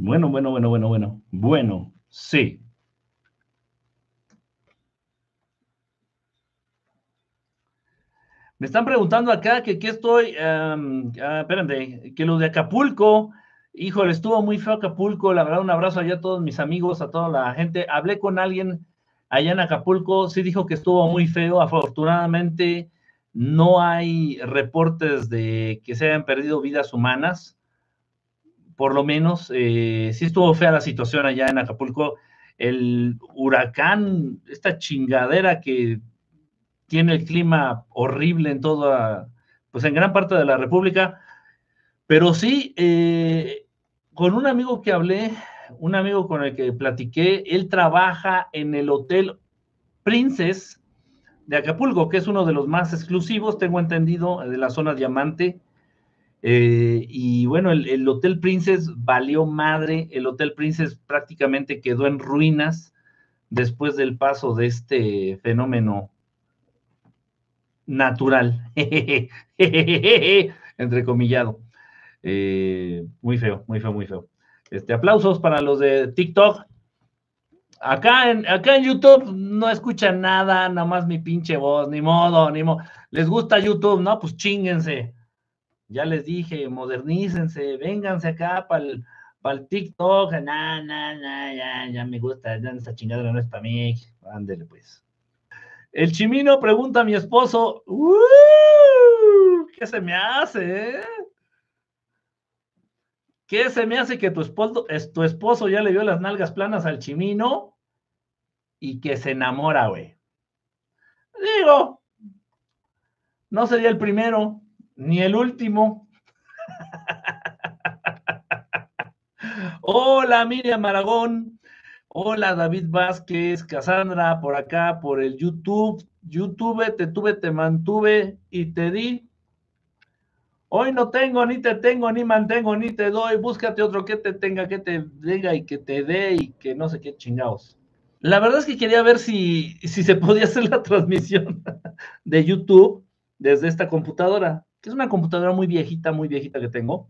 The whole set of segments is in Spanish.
Bueno, bueno, bueno, bueno, bueno. Bueno, sí. Me están preguntando acá que qué estoy, um, que lo de Acapulco, híjole, estuvo muy feo Acapulco, la verdad, un abrazo allá a todos mis amigos, a toda la gente. Hablé con alguien allá en Acapulco, sí dijo que estuvo muy feo, afortunadamente no hay reportes de que se hayan perdido vidas humanas, por lo menos, eh, sí estuvo fea la situación allá en Acapulco. El huracán, esta chingadera que tiene el clima horrible en toda, pues en gran parte de la República, pero sí, eh, con un amigo que hablé, un amigo con el que platiqué, él trabaja en el Hotel Princess de Acapulco, que es uno de los más exclusivos, tengo entendido, de la zona diamante. Eh, y bueno, el, el, Hotel Princess valió madre, el Hotel Princess prácticamente quedó en ruinas después del paso de este fenómeno natural, entrecomillado. Eh, muy feo, muy feo, muy feo. Este, aplausos para los de TikTok. Acá en, acá en YouTube no escuchan nada, nada más mi pinche voz, ni modo, ni modo. ¿Les gusta YouTube? No, pues chinguense. Ya les dije, modernícense, vénganse acá para el, TikTok. Nah, nah, nah, ya, ya me gusta, ya esta chingadera no es para mí. Ándele pues. El chimino pregunta a mi esposo, ¿qué se me hace? Eh? ¿Qué se me hace que tu esposo, tu esposo ya le dio las nalgas planas al chimino y que se enamora, güey? Digo, no sería el primero ni el último. Hola, Miriam Aragón. Hola David Vázquez, Cassandra, por acá, por el YouTube. YouTube, te tuve, te mantuve y te di. Hoy no tengo, ni te tengo, ni mantengo, ni te doy. Búscate otro que te tenga, que te diga y que te dé y que no sé qué chingados. La verdad es que quería ver si, si se podía hacer la transmisión de YouTube desde esta computadora, que es una computadora muy viejita, muy viejita que tengo,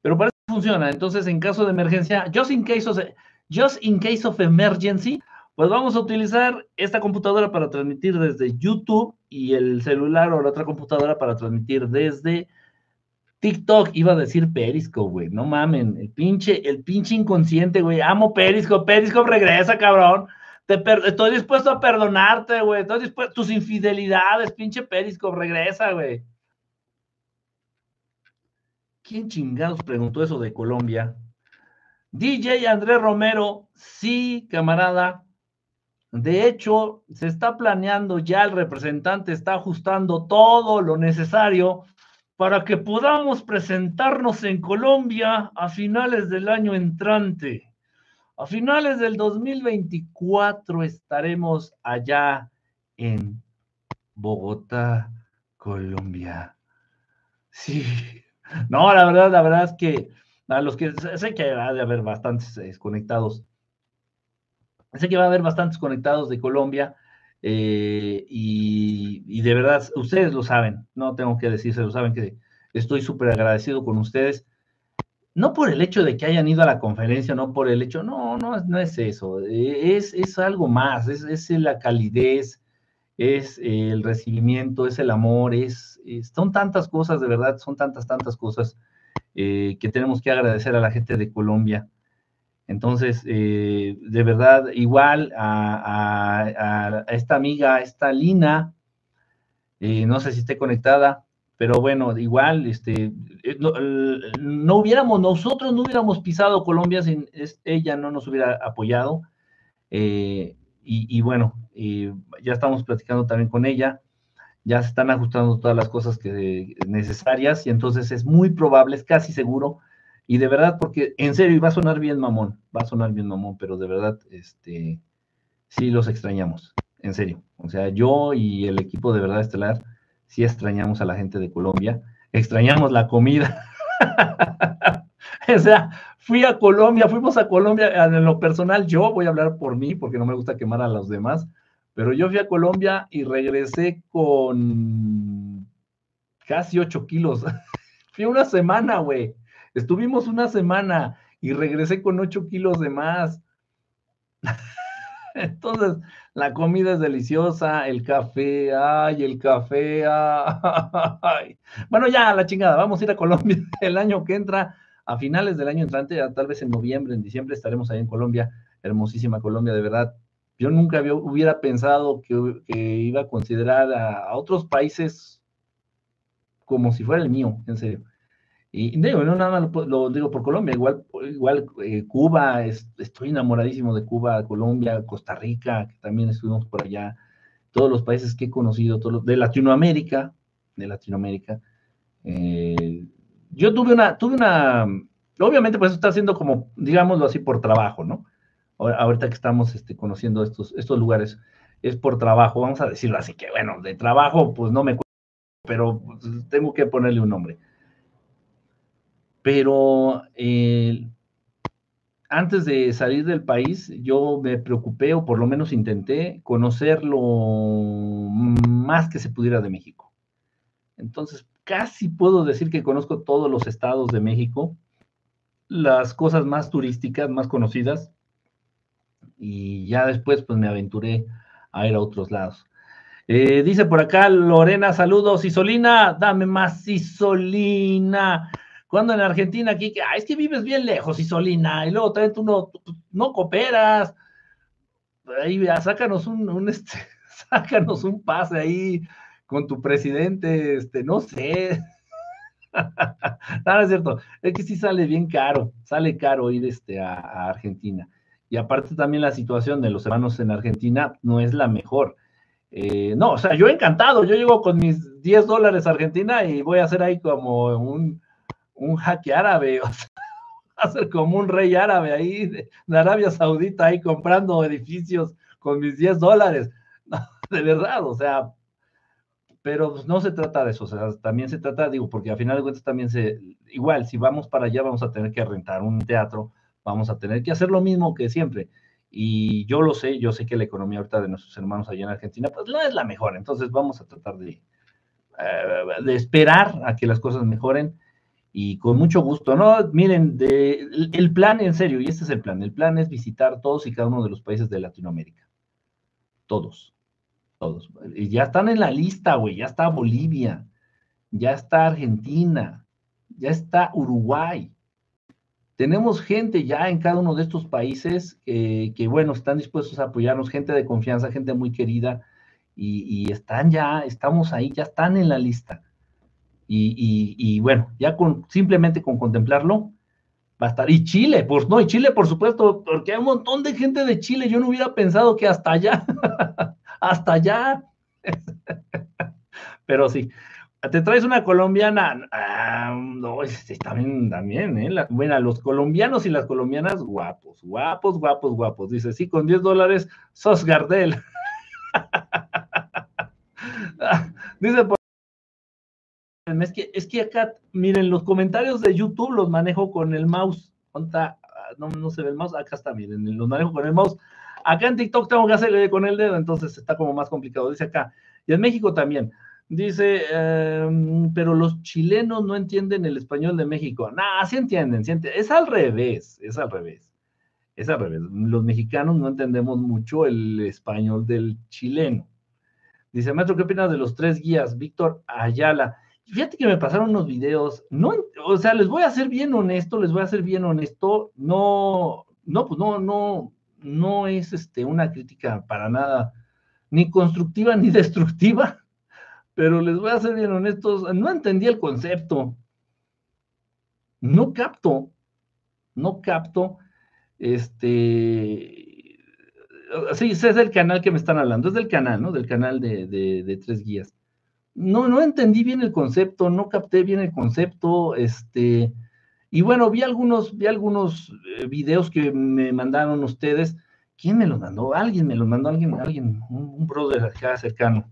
pero parece que funciona. Entonces, en caso de emergencia, just in case, o sea, Just in case of emergency, pues vamos a utilizar esta computadora para transmitir desde YouTube y el celular o la otra computadora para transmitir desde TikTok. Iba a decir Periscope, güey. No mamen. El pinche, el pinche inconsciente, güey. Amo Periscope. Periscope regresa, cabrón. Te estoy dispuesto a perdonarte, güey. Estoy dispuesto. Tus infidelidades, pinche Periscope, regresa, güey. ¿Quién chingados preguntó eso de Colombia? DJ Andrés Romero, sí, camarada. De hecho, se está planeando ya, el representante está ajustando todo lo necesario para que podamos presentarnos en Colombia a finales del año entrante. A finales del 2024 estaremos allá en Bogotá, Colombia. Sí. No, la verdad, la verdad es que a los que sé que va a haber bastantes eh, conectados. Sé que va a haber bastantes conectados de Colombia. Eh, y, de verdad, ustedes lo saben, no tengo que decirse, lo saben que estoy súper agradecido con ustedes. No por el hecho de que hayan ido a la conferencia, no por el hecho, no, no, no es eso, es, es algo más, es, es la calidez, es el recibimiento, es el amor, es, son tantas cosas, de verdad, son tantas, tantas cosas eh, que tenemos que agradecer a la gente de Colombia. Entonces, eh, de verdad, igual a, esta amiga, a esta Lina, eh, no sé si esté conectada, pero bueno, igual, este, no, hubiéramos, nosotros no hubiéramos pisado Colombia sin ella no nos hubiera apoyado. y, bueno, ya estamos platicando también con ella ya se están ajustando todas las cosas que, necesarias y entonces es muy probable, es casi seguro, y de verdad, porque en serio, y va a sonar bien mamón, va a sonar bien mamón, pero de verdad, este, sí los extrañamos, en serio. O sea, yo y el equipo de verdad estelar, sí extrañamos a la gente de Colombia, extrañamos la comida. o sea, fui a Colombia, fuimos a Colombia, en lo personal, yo voy a hablar por mí, porque no me gusta quemar a los demás pero yo fui a Colombia y regresé con casi 8 kilos. fui una semana, güey. Estuvimos una semana. y regresé con 8 kilos de más. Entonces, la comida es deliciosa, el café, ay, el café, ay. Bueno, ya, la chingada, vamos a ir a Colombia el año que entra, a finales del año entrante, tal vez en noviembre, en diciembre estaremos ahí en Colombia, hermosísima Colombia, de verdad. Yo nunca hubiera pensado que, iba a considerar a otros países como si fuera el mío, en serio. Y digo, no nada más lo, digo por Colombia, igual, igual eh, Cuba, estoy enamoradísimo de Cuba, Colombia, Costa Rica, que también estuvimos por allá, todos los países que he conocido, todos de Latinoamérica, de Latinoamérica. Eh, yo tuve una, tuve una, obviamente pues está haciendo como, digámoslo así, por trabajo, ¿no? Ahorita que estamos este, conociendo estos, lugares, es por trabajo, vamos a decirlo así, que bueno, de trabajo pues no me pero pues, tengo que ponerle un nombre pero antes de salir del país, yo me preocupé, o por lo menos intenté, conocer lo más que se pudiera de México. Entonces, casi puedo decir que conozco todos los estados de México, las cosas más turísticas, más conocidas, y ya después pues me aventuré a ir a otros lados. Eh, dice por acá Lorena, saludos, Isolina, dame más Isolina. Cuando en Argentina aquí, que, es que vives bien lejos, Isolina, y luego también tú no, no cooperas. Ahí, sácanos un, un este, sácanos un pase ahí con tu presidente, este, no sé. no, es cierto, es que sí sale bien caro, sale caro ir este, a, Argentina. Y aparte también la situación de los hermanos en Argentina no es la mejor. Eh, no, o sea, yo encantado, yo llego con mis 10 dólares a Argentina y voy a hacer ahí como un, un jaque árabe, o sea, a ser como un rey árabe ahí de, Arabia Saudita ahí comprando edificios con mis 10 dólares. de verdad, o sea, pero pues, no se trata de eso, o sea, también se trata, digo, porque al final de cuentas también se, igual, si vamos para allá vamos a tener que rentar un teatro, vamos a tener que hacer lo mismo que siempre. Y yo lo sé, yo sé que la economía ahorita de nuestros hermanos allá en Argentina, pues no es la mejor, entonces vamos a tratar de, eh, de esperar a que las cosas mejoren y con mucho gusto, ¿no? Miren, el plan, en serio, y este es el plan, el plan es visitar todos y cada uno de los países de Latinoamérica. Todos, todos. Y ya están en la lista, güey, ya está Bolivia, ya está Argentina, ya está Uruguay. Tenemos gente ya en cada uno de estos países que, bueno, están dispuestos a apoyarnos, gente de confianza, gente muy querida, y, y están ya, estamos ahí, ya están en la lista. Y, bueno, ya con simplemente con contemplarlo va a estar. Y Chile, pues no, y Chile, por supuesto, porque hay un montón de gente de Chile. Yo no hubiera pensado que hasta allá, hasta allá. Pero sí, te traes una colombiana. Ah, no, también, también, ¿eh? bueno, los colombianos y las colombianas, guapos, guapos, guapos, guapos. Dice, sí, con 10 dólares sos Gardel. Dice, es que, es que acá, miren, los comentarios de YouTube los manejo con el mouse. Ah, no, no se ve el mouse, acá está, miren, los manejo con el mouse. Acá en TikTok tengo que hacerle con el dedo, entonces está como más complicado, dice acá. Y en México también. Dice, em, pero los chilenos no entienden el español de México. Nah, sí entienden, sí. Es al revés, es al revés. Es al revés. Los mexicanos no entendemos mucho el español del chileno. Dice, maestro, ¿qué opinas de los tres guías? Víctor Ayala. Fíjate que me pasaron unos videos, no, o sea, les voy a ser bien honesto, les voy a ser bien honesto, no, no, pues no, no, no es este, una crítica para nada, ni constructiva ni destructiva, pero les voy a ser bien honestos, no entendí el concepto, no capto, no capto, este, sí, es el canal que me están hablando, es del canal, ¿no? Del canal de, de Tres Guías no, no entendí bien el concepto, no capté bien el concepto, este, y bueno, vi algunos, vi algunos eh, videos que me mandaron ustedes. ¿Quién me los mandó? Alguien me los mandó, alguien, alguien, un, brother acá cercano.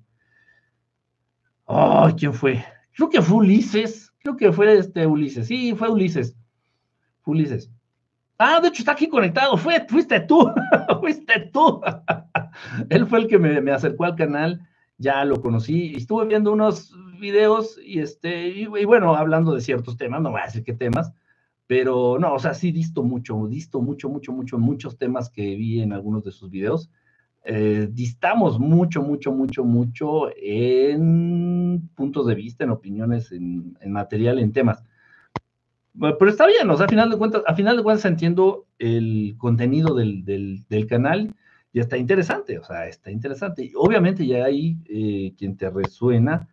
Ay, ¿quién fue? Creo que fue Ulises, creo que fue este Ulises, sí, fue Ulises, Ulises. Ah, de hecho está aquí conectado, fue, fuiste tú, fuiste tú. Él fue el que me, me acercó al canal ya lo conocí, estuve viendo unos videos y este, y, bueno, hablando de ciertos temas, no voy a decir qué temas, Pero no, o sea, sí disto mucho, disto mucho, mucho, mucho, muchos temas que vi en algunos de sus videos. Eh, distamos mucho, mucho, mucho, mucho en puntos de vista, en opiniones, en, material, en temas. Pero está bien, o sea, a final de cuentas, a final de cuentas entiendo el contenido del, del, canal y está interesante, o sea, está interesante. Y obviamente ya hay eh, quien te resuena,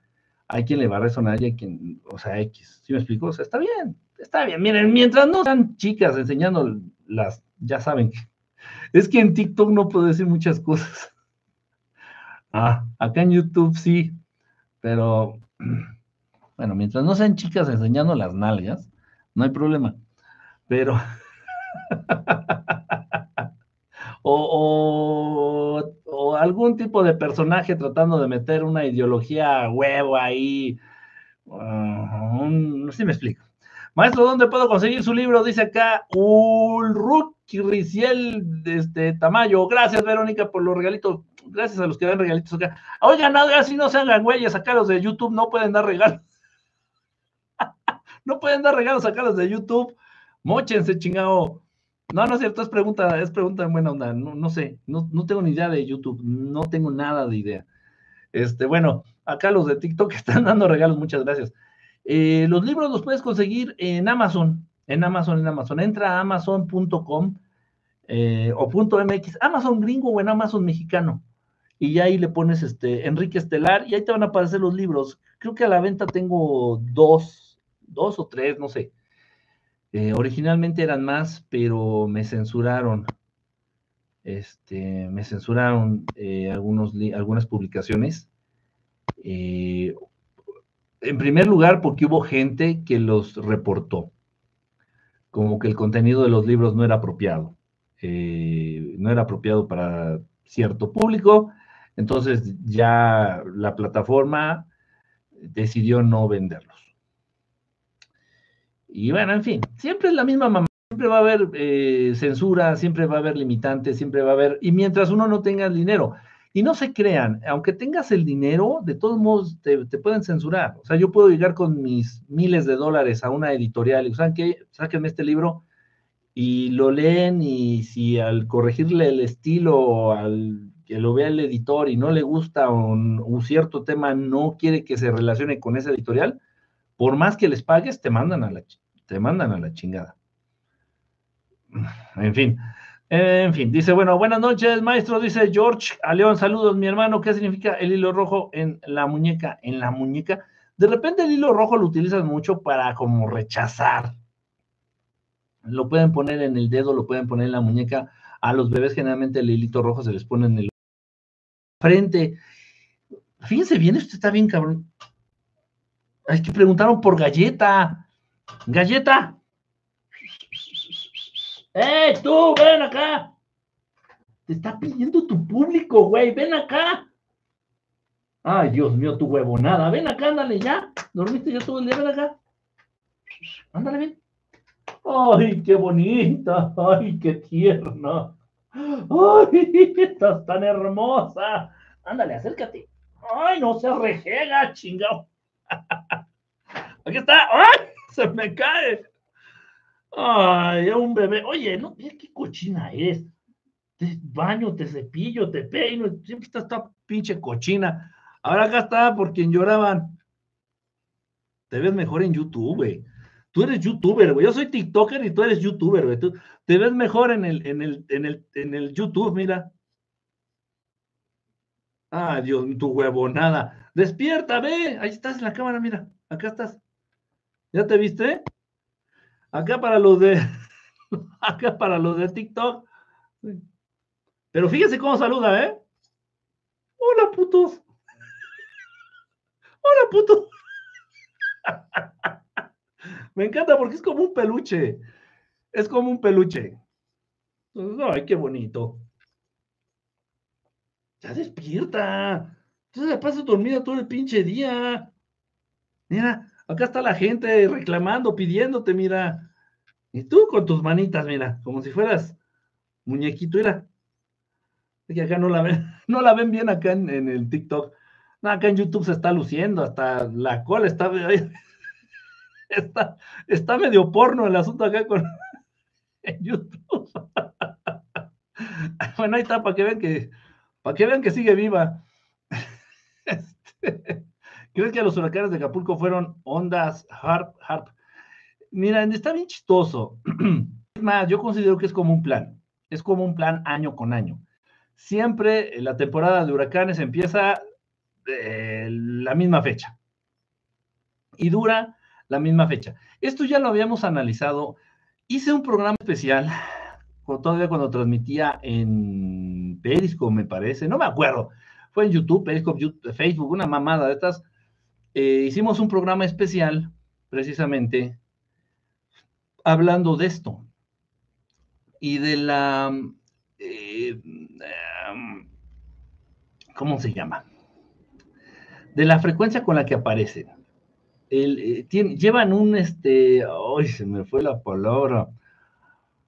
hay quien le va a resonar y hay quien, o sea, X, ¿sí me explico? O sea, está bien, Está bien, miren, mientras no sean chicas enseñando las, ya saben que es que en TikTok no puedo decir muchas cosas. Ah, acá en YouTube sí, pero bueno, mientras no sean chicas enseñando las nalgas, no hay problema. Pero o, o, algún tipo de personaje tratando de meter una ideología huevo ahí, no sé si me explico. Maestro, ¿dónde puedo conseguir su libro? Dice acá Ulruk Riciel de este Tamayo. Gracias, Verónica, por los regalitos. Gracias a los que dan regalitos acá. Oigan, si no se hagan güeyes, acá los de YouTube no pueden dar regalos. no pueden dar regalos acá los de YouTube. Móchense, chingado. No, no es cierto, es pregunta, es pregunta en buena onda. No, no sé, no, no tengo ni idea de YouTube, no tengo nada de idea. Este, bueno, acá los de TikTok están dando regalos, muchas gracias. Eh, los libros los puedes conseguir en Amazon, en Amazon, en Amazon. Entra a amazon.com eh, o .mx, Amazon gringo o en Amazon mexicano. Y ahí le pones este Enrique Estelar y ahí te van a aparecer los libros. Creo que a la venta tengo dos, dos o tres, no sé. Eh, originalmente eran más, pero me censuraron. Este, me censuraron algunos, algunas publicaciones. Eh, en primer lugar, porque hubo gente que los reportó, como que el contenido de los libros no era apropiado, eh, no era apropiado para cierto público, entonces ya la plataforma decidió no venderlos. Y bueno, en fin, siempre es la misma mamá, siempre va a haber eh, censura, siempre va a haber limitantes, siempre va a haber, y mientras uno no tenga dinero, y no se crean, aunque tengas el dinero, de todos modos te, pueden censurar. O sea, yo puedo llegar con mis miles de dólares a una editorial y, ¿saben qué? Sáquenme este libro y lo leen y si al corregirle el estilo, al que lo vea el editor y no le gusta un, un cierto tema, no quiere que se relacione con esa editorial, por más que les pagues, te mandan a la, te mandan a la chingada. En fin, en fin, dice, bueno, buenas noches, maestro, dice George a León, saludos, mi hermano, ¿qué significa el hilo rojo en la muñeca? En la muñeca. De repente el hilo rojo lo utilizas mucho para como rechazar. Lo pueden poner en el dedo, lo pueden poner en la muñeca. A los bebés generalmente el hilito rojo se les pone en el frente. Fíjense bien, esto está bien cabrón. Es que preguntaron por galleta. Galleta, ¡Eh, tú, ven acá! Te está pidiendo tu público, güey, ven acá. Ay, Dios mío, tu huevonada. Ven acá, ándale, ya. Dormiste ya todo el día, ven acá. Ándale, ven. Ay, qué bonita. Ay, qué tierna. Ay, estás tan hermosa. Ándale, acércate. Ay, no se rejega, chingado. Aquí está. ¡Ay! Se me cae. Ay, un bebé. Oye, no, mira qué cochina es. Te baño, te cepillo, te peino, siempre está esta pinche cochina. Ahora acá está por quien lloraban. Te ves mejor en YouTube, güey. Tú eres youtuber, güey. Yo soy TikToker y tú eres youtuber, güey. Tú te ves mejor en el, en el, en el, en el YouTube, mira. Ah, Dios, tu huevonada. Despierta, ve. Ahí estás en la cámara, mira. Acá estás. ¿Ya te viste? Acá para los de, acá para los de TikTok. Pero fíjense cómo saluda, ¿eh? Hola, putos. Hola, putos. Me encanta porque es como un peluche. Es como un peluche. Ay, qué bonito. Ya despierta. Entonces le pasas dormida todo el pinche día. Mira, Acá está la gente reclamando, pidiéndote, mira. Y tú con tus manitas, mira, como si fueras muñequito, mira. Que acá no la ven, no la ven bien acá en, el TikTok. No, acá en YouTube se está luciendo, hasta la cola está. Está, está medio porno el asunto acá con en YouTube. bueno, ahí está, para que vean que, para que vean que sigue viva. Este, ¿Crees que los huracanes de Acapulco fueron ondas harp, harp? Mira, está bien chistoso. Es más, yo considero que es como un plan. Es como un plan año con año. Siempre la temporada de huracanes empieza eh, la misma fecha y dura la misma fecha. Esto ya lo habíamos analizado. Hice un programa especial todavía cuando transmitía en Periscope, me parece, no me acuerdo. Fue en YouTube, Periscope, Facebook, una mamada de estas. Eh, hicimos un programa especial precisamente hablando de esto y de la... Eh, ¿Cómo se llama? De la frecuencia con la que aparecen. Eh, llevan un, este, ay, se me fue la palabra,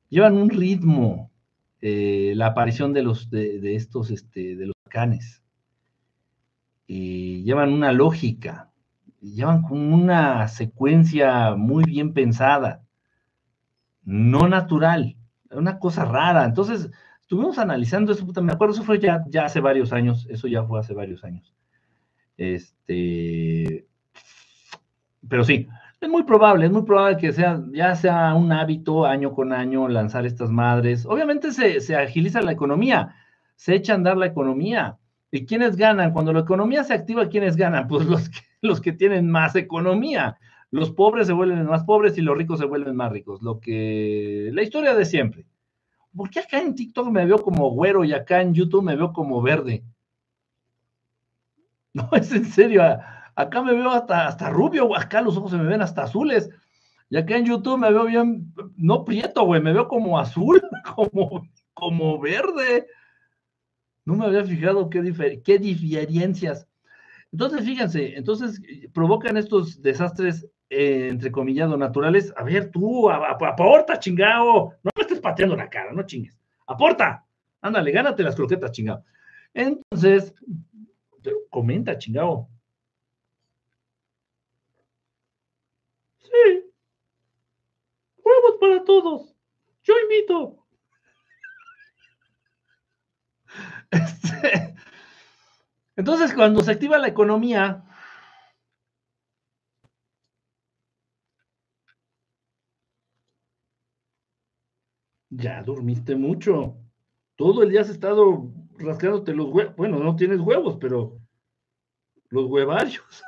llevan un ritmo, la aparición de los, de, estos, este, de los canes. llevan una lógica, llevan una secuencia muy bien pensada, no natural una cosa rara. Entonces, estuvimos analizando eso, me acuerdo, eso fue ya, ya hace varios años, eso ya fue hace varios años. Este, pero sí, es muy probable, es muy probable que sea, ya sea un hábito año con año lanzar estas madres. Obviamente se, se agiliza la economía, se echa a andar la economía. ¿Y quiénes ganan? Cuando la economía se activa, ¿quiénes ganan? Pues los que, los que tienen más economía los pobres se vuelven más pobres y los ricos se vuelven más ricos. Lo que, la historia de siempre. ¿Por qué acá en TikTok me veo como güero y acá en YouTube me veo como verde? No, es en serio. Acá me veo hasta, hasta rubio, acá los ojos se me ven hasta azules. Y acá en YouTube me veo bien, no prieto, güey, me veo como azul, como, como verde. No me había fijado qué, qué diferencias. Entonces, fíjense, entonces provocan estos desastres eh, entre comillado naturales, a ver, tú, aporta, chingao, no me estés pateando la cara, no chingues, aporta, ándale, gánate las croquetas, chingao. Entonces, comenta, chingao. Sí, huevos para todos, yo invito. Este, entonces, cuando se activa la economía, Ya dormiste mucho. Todo el día has estado rascándote los huevos. Bueno, no tienes huevos, pero los huevarios.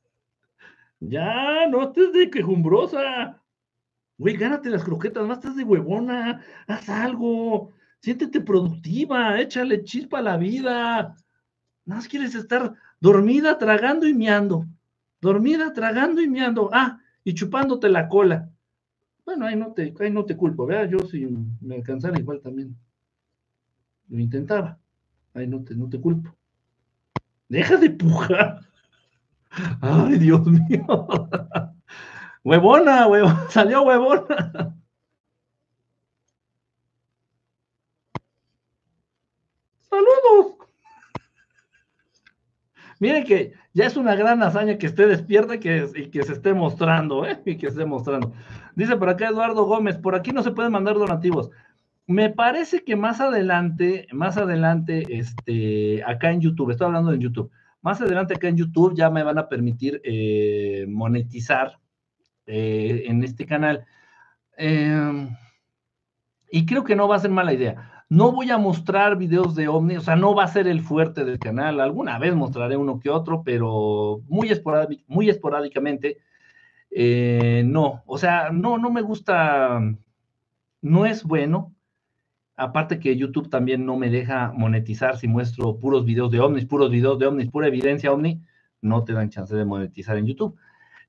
ya, no estés de quejumbrosa. Güey, gánate las croquetas, no estés de huevona. Haz algo. Siéntete productiva, échale chispa a la vida. Nada más quieres estar dormida, tragando y meando. Dormida, tragando y meando. Ah, y chupándote la cola. Bueno, ahí no te, ahí no te culpo, ¿verdad? Yo si me alcanzara igual también lo intentaba. Ahí no te, no te culpo. Deja de pujar. Ay, Dios mío. Huevona, huevona, salió huevona. Saludos. Miren que ya es una gran hazaña que esté despierta y que, y que se esté mostrando, ¿eh? Y que se esté mostrando. Dice por acá Eduardo Gómez, por aquí no se pueden mandar donativos. Me parece que más adelante, más adelante, este, acá en YouTube, estoy hablando en YouTube, más adelante acá en YouTube ya me van a permitir eh, monetizar eh, en este canal. Em, y creo que no va a ser mala idea. No voy a mostrar videos de ovni, o sea, no va a ser el fuerte del canal. Alguna vez mostraré uno que otro, pero muy, muy esporádicamente. Eh, no, o sea, no, no me gusta, no es bueno. Aparte que YouTube también no me deja monetizar si muestro puros videos de ovnis, puros videos de ovnis, pura evidencia ovni, no te dan chance de monetizar en YouTube.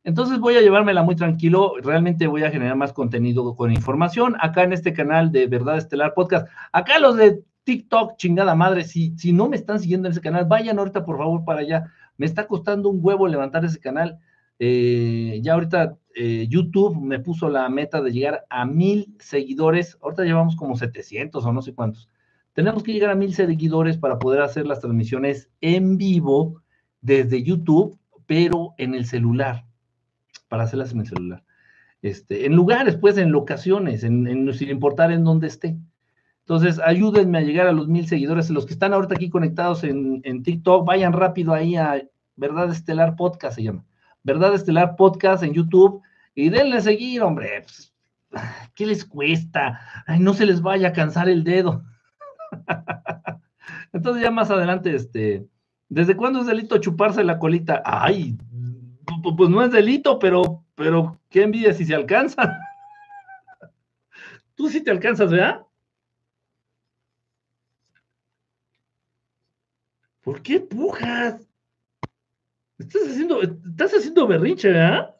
Entonces voy a llevármela muy tranquilo, realmente voy a generar más contenido con información acá en este canal de Verdad Estelar Podcast. Acá los de TikTok, chingada madre, si, si no me están siguiendo en ese canal, vayan ahorita por favor para allá. Me está costando un huevo levantar ese canal. Eh, ya ahorita eh, YouTube me puso la meta de llegar a mil seguidores. Ahorita llevamos como 700 o no sé cuántos. Tenemos que llegar a mil seguidores para poder hacer las transmisiones en vivo desde YouTube, pero en el celular. Para hacerlas en el celular. Este, en lugares, pues, en locaciones, en, sin importar en dónde esté. Entonces, ayúdenme a llegar a los mil seguidores. Los que están ahorita aquí conectados en, en TikTok, vayan rápido ahí a Verdad Estelar Podcast, se llama. Verdad Estelar Podcast en YouTube y denle a seguir, hombre. Pues, ¿Qué les cuesta? Ay, no se les vaya a cansar el dedo. Entonces ya más adelante, este, ¿desde cuándo es delito chuparse la colita? Ay, pues no es delito, pero, pero qué envidia si se alcanza. Tú sí te alcanzas, ¿verdad? ¿Por qué pujas? Estás haciendo, estás haciendo berrinche, ¿verdad?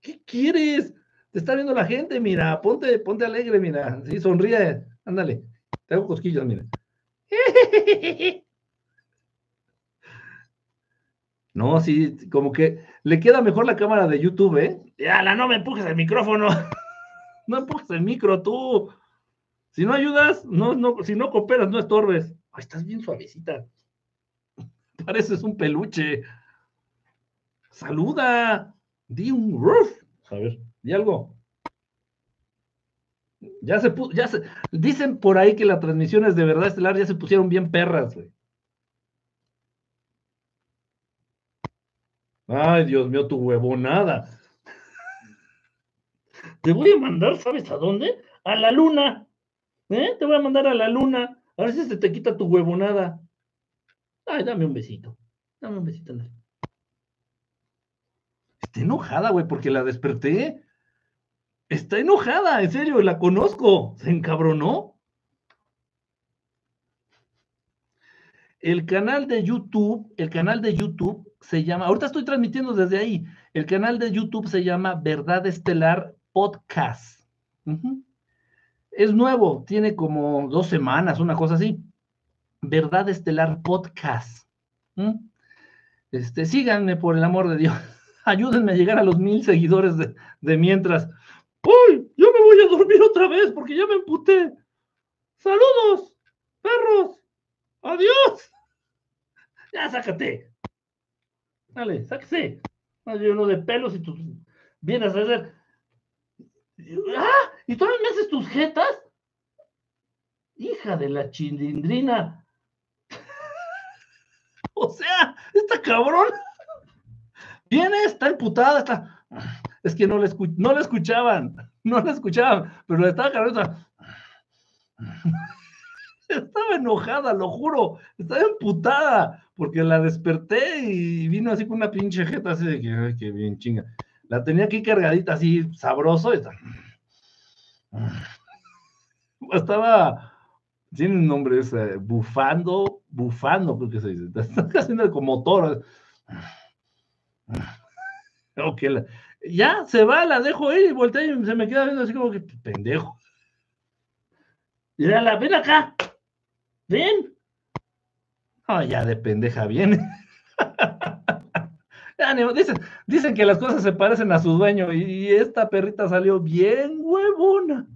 ¿Qué quieres? Te está viendo la gente, mira, ponte, ponte alegre, mira, sí, sonríe, ándale, te hago cosquillas, mira. No, sí, como que le queda mejor la cámara de YouTube, ¿eh? Ya, la no me empujes el micrófono. no empujes el micro, tú. Si no ayudas, no, no, si no cooperas, no estorbes. Ay, estás bien suavecita. Pareces un peluche. Saluda. Di un roof. A ver, di algo. Ya se puso, ya se, dicen por ahí que las transmisiones de verdad estelar ya se pusieron bien perras, güey. Ay, Dios mío, tu huevonada. Te voy a mandar, ¿sabes a dónde? A la luna. ¿Eh? Te voy a mandar a la luna. A ver si se te quita tu huevonada. Ay, dame un besito. Dame un besito. Está enojada, güey, porque la desperté. Está enojada, en serio, la conozco. Se encabronó. El canal de YouTube, el canal de YouTube se llama, ahorita estoy transmitiendo desde ahí, el canal de YouTube se llama Verdad Estelar Podcast. Es nuevo, tiene como dos semanas, una cosa así. Verdad Estelar Podcast. Este, síganme por el amor de Dios. Ayúdenme a llegar a los mil seguidores de, de mientras. ¡Uy! Yo me voy a dormir otra vez porque ya me emputé. ¡Saludos! ¡Perros! ¡Adiós! Ya sácate. Dale, sáquese. Uno de pelos y tú vienes a hacer. ¡Ah! ¿Y todavía me haces tus jetas? Hija de la chilindrina. o sea, esta cabrón. Viene, está emputada, está. Es que no le, no le escuchaban, no le escuchaban, pero le estaba cabrón. Estaba enojada, lo juro, estaba emputada, porque la desperté y vino así con una pinche jeta, así de que, ay, qué bien chinga. La tenía aquí cargadita, así sabroso, y estaba, tiene un nombre, es bufando, bufando, creo que se dice, está haciendo como toro. Ok, ya se va, la dejo ahí y voltea y se me queda viendo así como que pendejo. Y la, ven acá, ven. Oh, ya de pendeja viene. dicen, dicen que las cosas se parecen a su dueño y esta perrita salió bien huevona.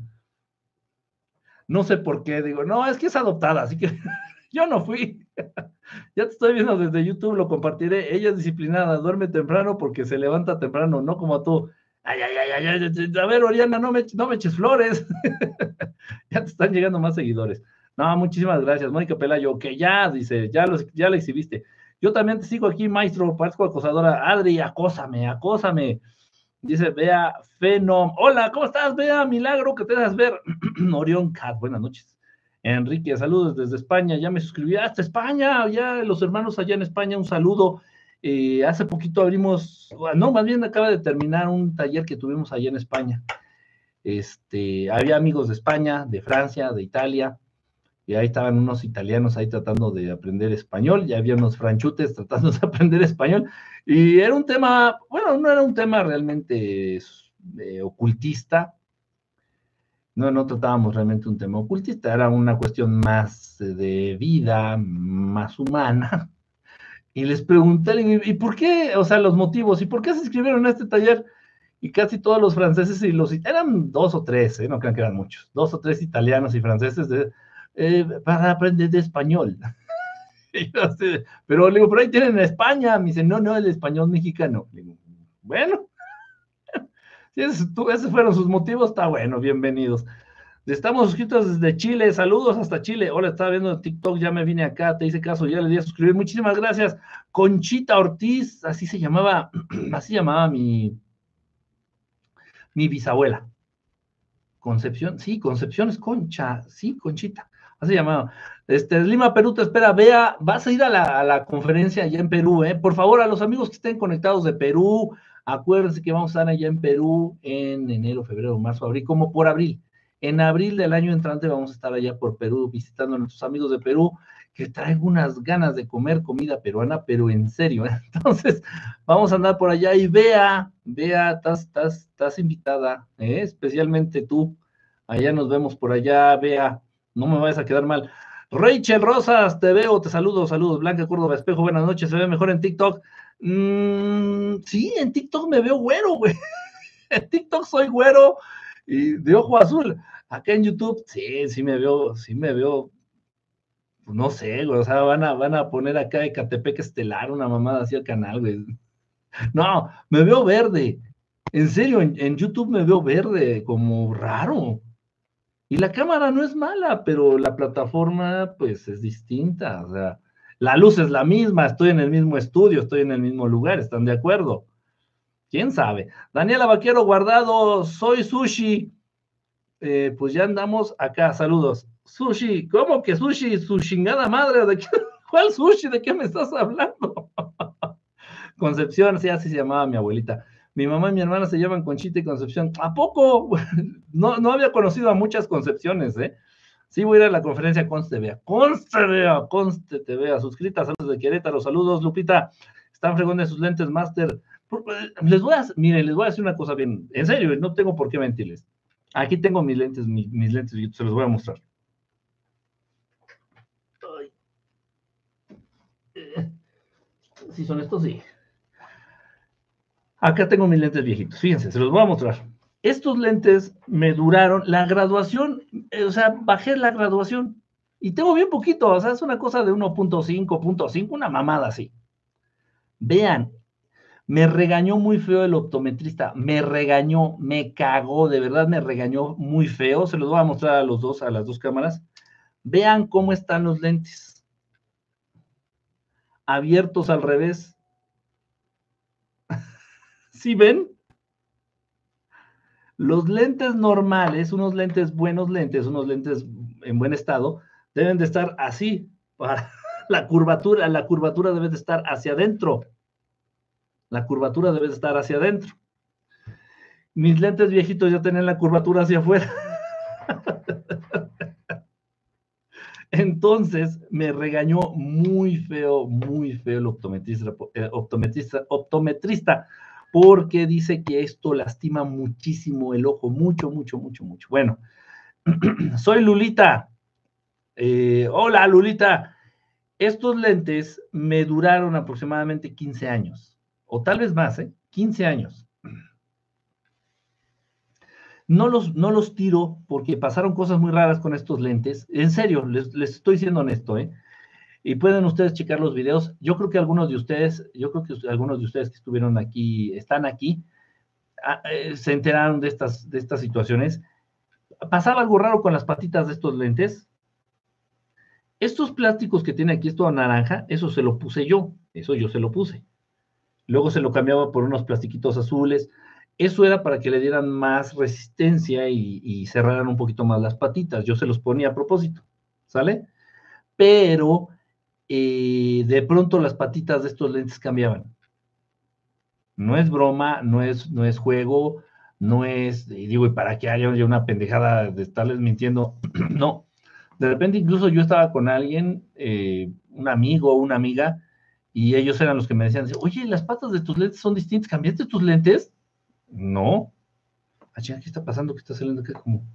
No sé por qué, digo, no, es que es adoptada, así que yo no fui. ya te estoy viendo desde YouTube, lo compartiré. Ella es disciplinada, duerme temprano porque se levanta temprano, no como tú. Ay, ay, ay, ay, ay a ver, Oriana, no me, no me eches flores. ya te están llegando más seguidores. No, muchísimas gracias, Mónica Pelayo, que ya, dice, ya, los, ya la exhibiste. Yo también te sigo aquí, maestro, parezco acosadora. Adri, acósame, acósame. Dice, vea, Fenom. Hola, ¿cómo estás? Vea, milagro que te das ver. Orión Cat, buenas noches. Enrique, saludos desde España. Ya me suscribí hasta España, ya los hermanos allá en España, un saludo. Eh, hace poquito abrimos, no, más bien acaba de terminar un taller que tuvimos allá en España. Este, había amigos de España, de Francia, de Italia, y ahí estaban unos italianos ahí tratando de aprender español, ya había unos franchutes tratando de aprender español, y era un tema, bueno, no era un tema realmente eh, ocultista, no, no tratábamos realmente un tema ocultista, era una cuestión más de vida, más humana. Y les pregunté, ¿y por qué? O sea, los motivos, ¿y por qué se inscribieron a este taller? Y casi todos los franceses y los, eran dos o tres, ¿eh? no crean que eran muchos, dos o tres italianos y franceses de, eh, para aprender de español. pero le digo, pero ahí tienen España. Me dice, no, no, el español mexicano. Le digo, Bueno, si esos, fueron sus motivos, está bueno, bienvenidos. Estamos suscritos desde Chile, saludos hasta Chile. Hola, estaba viendo en TikTok, ya me vine acá, te hice caso, ya le di a suscribir. Muchísimas gracias. Conchita Ortiz, así se llamaba, así llamaba mi, mi bisabuela. Concepción, sí, Concepción es Concha, sí, Conchita, así llamaba. Este, Lima, Perú, te espera, vea, vas a ir a la, a la conferencia allá en Perú, ¿eh? Por favor, a los amigos que estén conectados de Perú, acuérdense que vamos a estar allá en Perú en enero, febrero, marzo, abril, como por abril. En abril del año entrante vamos a estar allá por Perú visitando a nuestros amigos de Perú, que traigo unas ganas de comer comida peruana, pero en serio. ¿eh? Entonces, vamos a andar por allá y vea, vea, estás invitada, ¿eh? especialmente tú. Allá nos vemos por allá, vea, no me vayas a quedar mal. Rachel Rosas, te veo, te saludo, saludos. Blanca Córdoba Espejo, buenas noches, se ve mejor en TikTok. Mm, sí, en TikTok me veo güero, güey. en TikTok soy güero y de ojo azul. Acá en YouTube, sí, sí me veo, sí me veo, pues no sé, güey, o sea, van a, van a poner acá de Catepec Estelar una mamada así al canal, güey. No, me veo verde. En serio, en, en YouTube me veo verde, como raro. Y la cámara no es mala, pero la plataforma, pues, es distinta. O sea, la luz es la misma, estoy en el mismo estudio, estoy en el mismo lugar, ¿están de acuerdo? ¿Quién sabe? Daniela Vaquero Guardado, soy Sushi. Eh, pues ya andamos acá, saludos. Sushi, ¿cómo que sushi? Su chingada madre, ¿de qué? ¿cuál sushi? ¿De qué me estás hablando? Concepción, sí, así se llamaba mi abuelita. Mi mamá y mi hermana se llaman Conchita y Concepción. ¿A poco? No, no había conocido a muchas Concepciones, ¿eh? Sí, voy a ir a la conferencia Conste Vea. Conste Vea, Conste te vea. Suscrita, saludos de Querétaro, saludos, Lupita. Están fregones sus lentes, Master. Les voy a, miren, les voy a decir una cosa bien, en serio, no tengo por qué mentirles. Aquí tengo mis lentes, mis, lentes, se los voy a mostrar. Si son estos, sí. Acá tengo mis lentes viejitos, fíjense, se los voy a mostrar. Estos lentes me duraron, la graduación, eh, o sea, bajé la graduación y tengo bien poquito, o sea, es una cosa de 1.5, 1.5, una mamada así. Vean, me regañó muy feo el optometrista, me regañó, me cagó, de verdad me regañó muy feo. Se los voy a mostrar a los dos, a las dos cámaras. Vean cómo están los lentes. Abiertos al revés. ¿Sí ven? Los lentes normales, unos lentes buenos lentes, unos lentes en buen estado, deben de estar así. La curvatura, la curvatura debe de estar hacia adentro. La curvatura debe de estar hacia adentro. Mis lentes viejitos ya tenían la curvatura hacia afuera. Entonces me regañó muy feo, muy feo el optometrista, eh, optometrista, optometrista porque dice que esto lastima muchísimo el ojo, mucho, mucho, mucho, mucho. Bueno, soy Lulita. Eh, hola, Lulita. Estos lentes me duraron aproximadamente 15 años, o tal vez más, ¿eh? 15 años. No los, no los tiro porque pasaron cosas muy raras con estos lentes. En serio, les, les estoy siendo honesto, ¿eh? Y pueden ustedes checar los videos. Yo creo que algunos de ustedes, yo creo que algunos de ustedes que estuvieron aquí, están aquí, ah, eh, se enteraron de estas, de estas situaciones. Pasaba algo raro con las patitas de estos lentes. Estos plásticos que tiene aquí, esto naranja, eso se lo puse yo, eso yo se lo puse. Luego se lo cambiaba por unos plastiquitos azules. Eso era para que le dieran más resistencia y, y cerraran un poquito más las patitas. Yo se los ponía a propósito, ¿sale? Pero y de pronto las patitas de estos lentes cambiaban. No es broma, no es, no es juego, no es, y digo, ¿y para qué haya una pendejada de estarles mintiendo? no. De repente incluso yo estaba con alguien, eh, un amigo o una amiga, y ellos eran los que me decían, oye, las patas de tus lentes son distintas, ¿cambiaste tus lentes? No. Ah, ¿qué está pasando? ¿Qué está saliendo? ¿Qué como?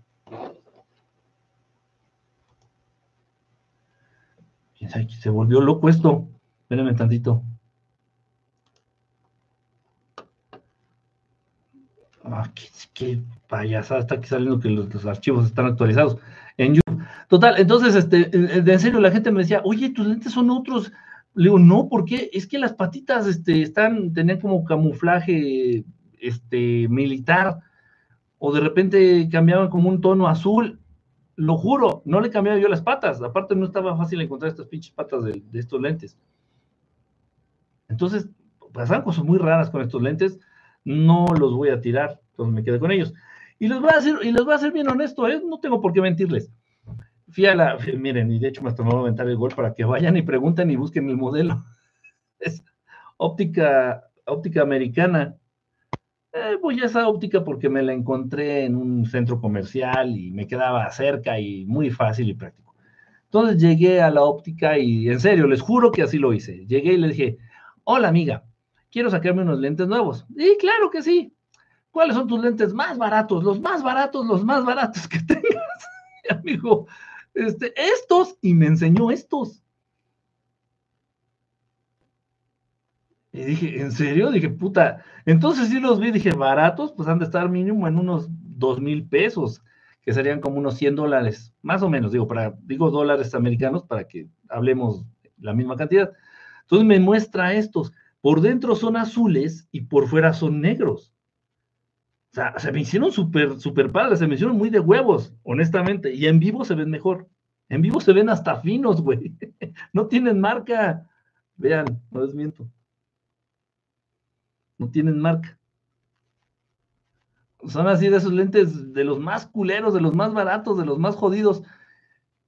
Se volvió loco esto. Espérenme tantito. Ah, qué, payasada está aquí saliendo que los, archivos están actualizados en YouTube. Total, entonces, este, en serio, la gente me decía, oye, tus lentes son otros, Le digo, no, ¿por qué? Es que las patitas este, están, tenían como camuflaje este, militar, o de repente cambiaban como un tono azul. Lo juro, no le cambiaba yo las patas. Aparte, no estaba fácil encontrar estas pinches patas de, estos lentes. Entonces, pasaban cosas muy raras con estos lentes. No los voy a tirar, entonces me quedé con ellos. Y les voy a decir, y les voy a ser bien honesto, ¿eh? no tengo por qué mentirles. Fui a la, miren, y de hecho me hasta me voy a aventar el gol para que vayan y pregunten y busquen el modelo. Es óptica, óptica americana. Eh, voy a esa óptica porque me la encontré en un centro comercial y me quedaba cerca y muy fácil y práctico. Entonces llegué a la óptica y en serio, les juro que así lo hice. Llegué y le dije, hola amiga, quiero sacarme unos lentes nuevos. Y claro que sí. ¿Cuáles son tus lentes más baratos? Los más baratos, los más baratos que tengas. Este, estos, y me enseñó estos. Y dije, ¿en serio? Dije, puta. Entonces sí los vi, dije, baratos, pues han de estar mínimo en unos dos mil pesos, que serían como unos 100 dólares, más o menos, digo, para, digo dólares americanos para que hablemos la misma cantidad. Entonces me muestra estos. Por dentro son azules y por fuera son negros. O sea, se me hicieron súper, súper padres, se me hicieron muy de huevos, honestamente, y en vivo se ven mejor. En vivo se ven hasta finos, güey. No tienen marca. Vean, no les miento. No tienen marca. Son así de esos lentes de los más culeros, de los más baratos, de los más jodidos.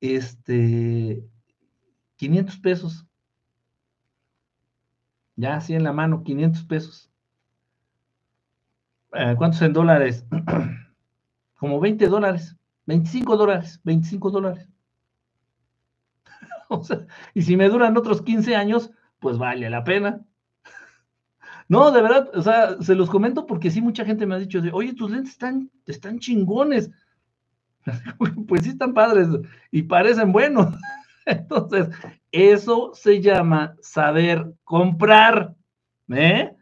Este, 500 pesos. Ya así en la mano, 500 pesos. Eh, ¿cuántos en dólares? Como 20 dólares, 25 dólares, 25 dólares. o sea, y si me duran otros 15 años, pues vale la pena. No, de verdad, o sea, se los comento porque sí mucha gente me ha dicho, oye, tus lentes están, están chingones. pues sí están padres y parecen buenos. Entonces, eso se llama saber comprar. ¿eh?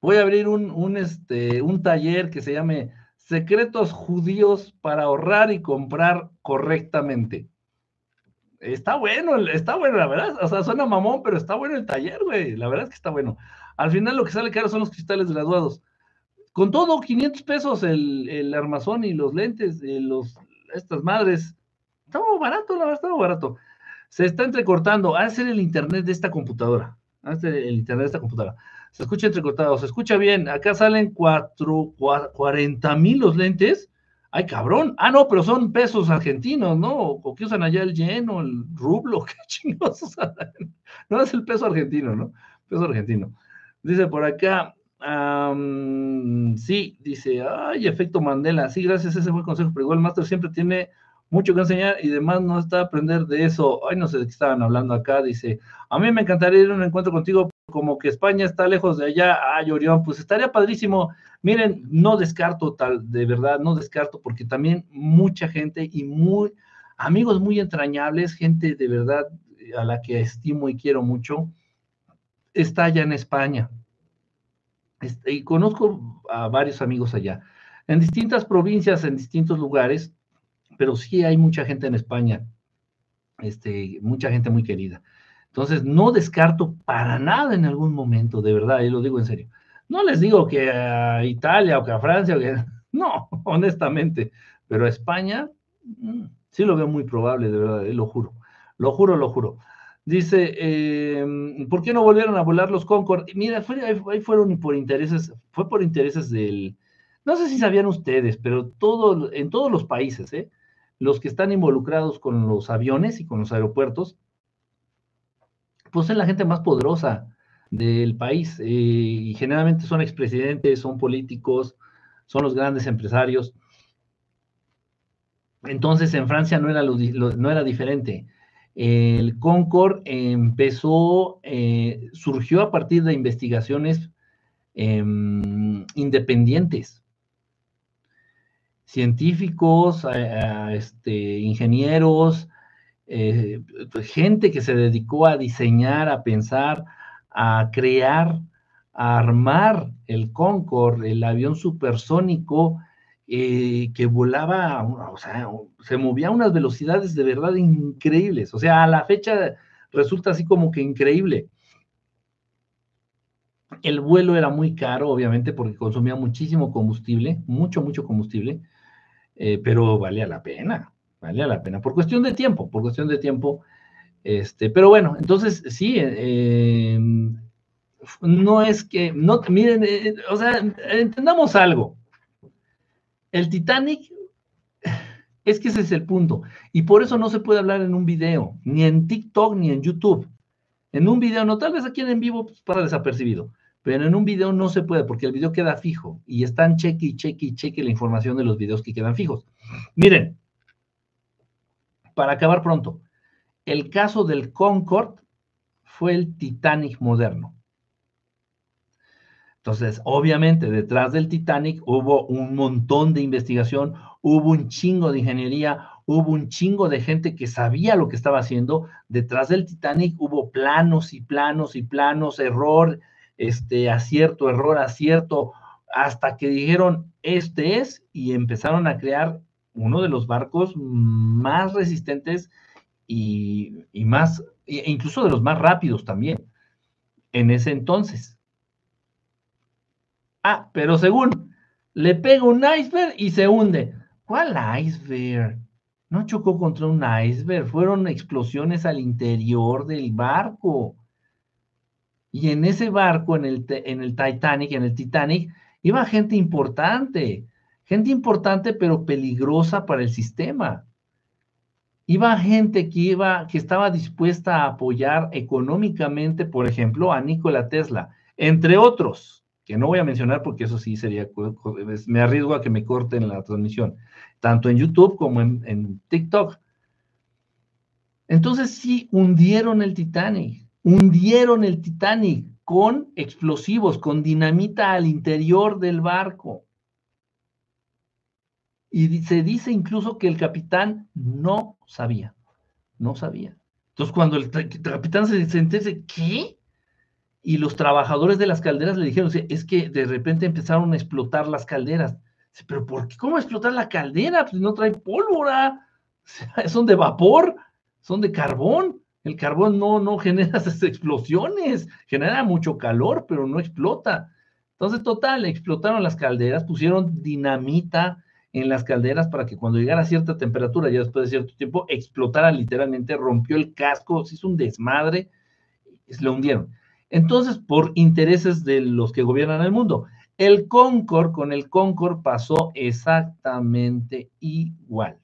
voy a abrir un, este, un taller que se llame Secretos Judíos para ahorrar y comprar correctamente. Está bueno, está bueno, la verdad. O sea, suena mamón, pero está bueno el taller, güey. La verdad es que está bueno. Al final lo que sale caro son los cristales graduados. Con todo, 500 pesos el, armazón y los lentes, de los, estas madres. Muy barato, la verdad, muy barato. Se está entrecortando. Hacer el internet de esta computadora. Hacer el internet de esta computadora. Se escucha entrecortado, se escucha bien. Acá salen cuatro, 40 mil los lentes. Ay, cabrón. Ah, no, pero son pesos argentinos, ¿no? O que usan allá el yen el rublo, qué chingados usan. No es el peso argentino, ¿no? Peso argentino. Dice por acá, sí, dice, ay, efecto Mandela. Sí, gracias, ese el consejo, pero igual el máster siempre tiene mucho que enseñar y demás no está a aprender de eso. Ay, no sé de qué estaban hablando acá. Dice, a mí me encantaría ir a un encuentro contigo como que España está lejos de allá, ay, Orión, pues estaría padrísimo. Miren, no descarto tal, de verdad, no descarto, porque también mucha gente y muy, amigos muy entrañables, gente de verdad a la que estimo y quiero mucho, está allá en España. Este, y conozco a varios amigos allá, en distintas provincias, en distintos lugares, pero sí hay mucha gente en España, este, mucha gente muy querida. Entonces, no descarto para nada en algún momento, de verdad, y lo digo en serio. No les digo que a Italia o que a Francia, que... no, honestamente, pero a España mm, sí lo veo muy probable, de verdad, eh, lo juro, lo juro, lo juro. Dice, em, ¿por qué no volvieron a volar los Concorde? Mira, ahí fueron por intereses, fue por intereses del, no sé si sabían ustedes, pero todo, en todos los países, ¿eh? los que están involucrados con los aviones y con los aeropuertos, pues es la gente más poderosa del país eh, y generalmente son expresidentes, son políticos, son los grandes empresarios. Entonces en Francia no era, no era diferente. El Concord empezó, eh, surgió a partir de investigaciones em, independientes. Científicos, este, ingenieros, eh, gente que se dedicó a diseñar, a pensar, a crear, a armar el Concorde, el avión supersónico eh, que volaba, o sea, se movía a unas velocidades de verdad increíbles. O sea, a la fecha, resulta así como que increíble. El vuelo era muy caro, obviamente, porque consumía muchísimo combustible, mucho, mucho combustible, eh, pero valía la pena, valía la pena, por cuestión de tiempo, por cuestión de tiempo. Este, pero bueno, entonces sí, eh, no es que, no, miren, eh, o sea, entendamos algo. El Titanic, es que ese es el punto. Y por eso no se puede hablar en un video, ni en TikTok, ni en YouTube. En un video, no, tal vez aquí en vivo pues, para desapercibido, pero en un video no se puede porque el video queda fijo y están cheque y cheque y cheque la información de los videos que quedan fijos. Miren, para acabar pronto, el caso del Concorde fue el Titanic moderno. Entonces, obviamente, detrás del Titanic hubo un montón de investigación, hubo un chingo de ingeniería, hubo un chingo de gente que sabía lo que estaba haciendo. Detrás del Titanic hubo planos y planos y planos, error, este, acierto, error, acierto, hasta que dijeron, este es, y empezaron a crear uno de los barcos más resistentes y, y más, e incluso de los más rápidos también, en ese entonces. Ah, pero según, le pega un iceberg y se hunde. ¿Cuál iceberg? No chocó contra un iceberg, fueron explosiones al interior del barco. Y en ese barco, en el, en el Titanic, en el Titanic, iba gente importante, gente importante pero peligrosa para el sistema. Iba gente que iba, que estaba dispuesta a apoyar económicamente, por ejemplo, a Nikola Tesla, entre otros que no voy a mencionar porque eso sí sería, me arriesgo a que me corten la transmisión, tanto en YouTube como en, TikTok. Entonces sí, hundieron el Titanic, hundieron el Titanic con explosivos, con dinamita al interior del barco. Y se dice incluso que el capitán no sabía, no sabía. Entonces cuando el, capitán se, se ¿qué? y los trabajadores de las calderas le dijeron, es que de repente empezaron a explotar las calderas. Pero ¿por qué? ¿Cómo explotar la caldera? Pues no trae pólvora, son de vapor, son de carbón. El carbón no, no genera esas explosiones, genera mucho calor, pero no explota. Entonces, total, explotaron las calderas, pusieron dinamita en las calderas para que cuando llegara a cierta temperatura, ya después de cierto tiempo, explotara literalmente, rompió el casco, se hizo un desmadre, lo hundieron. Entonces, por intereses de los que gobiernan el mundo. El Concord, con el Concord pasó exactamente igual.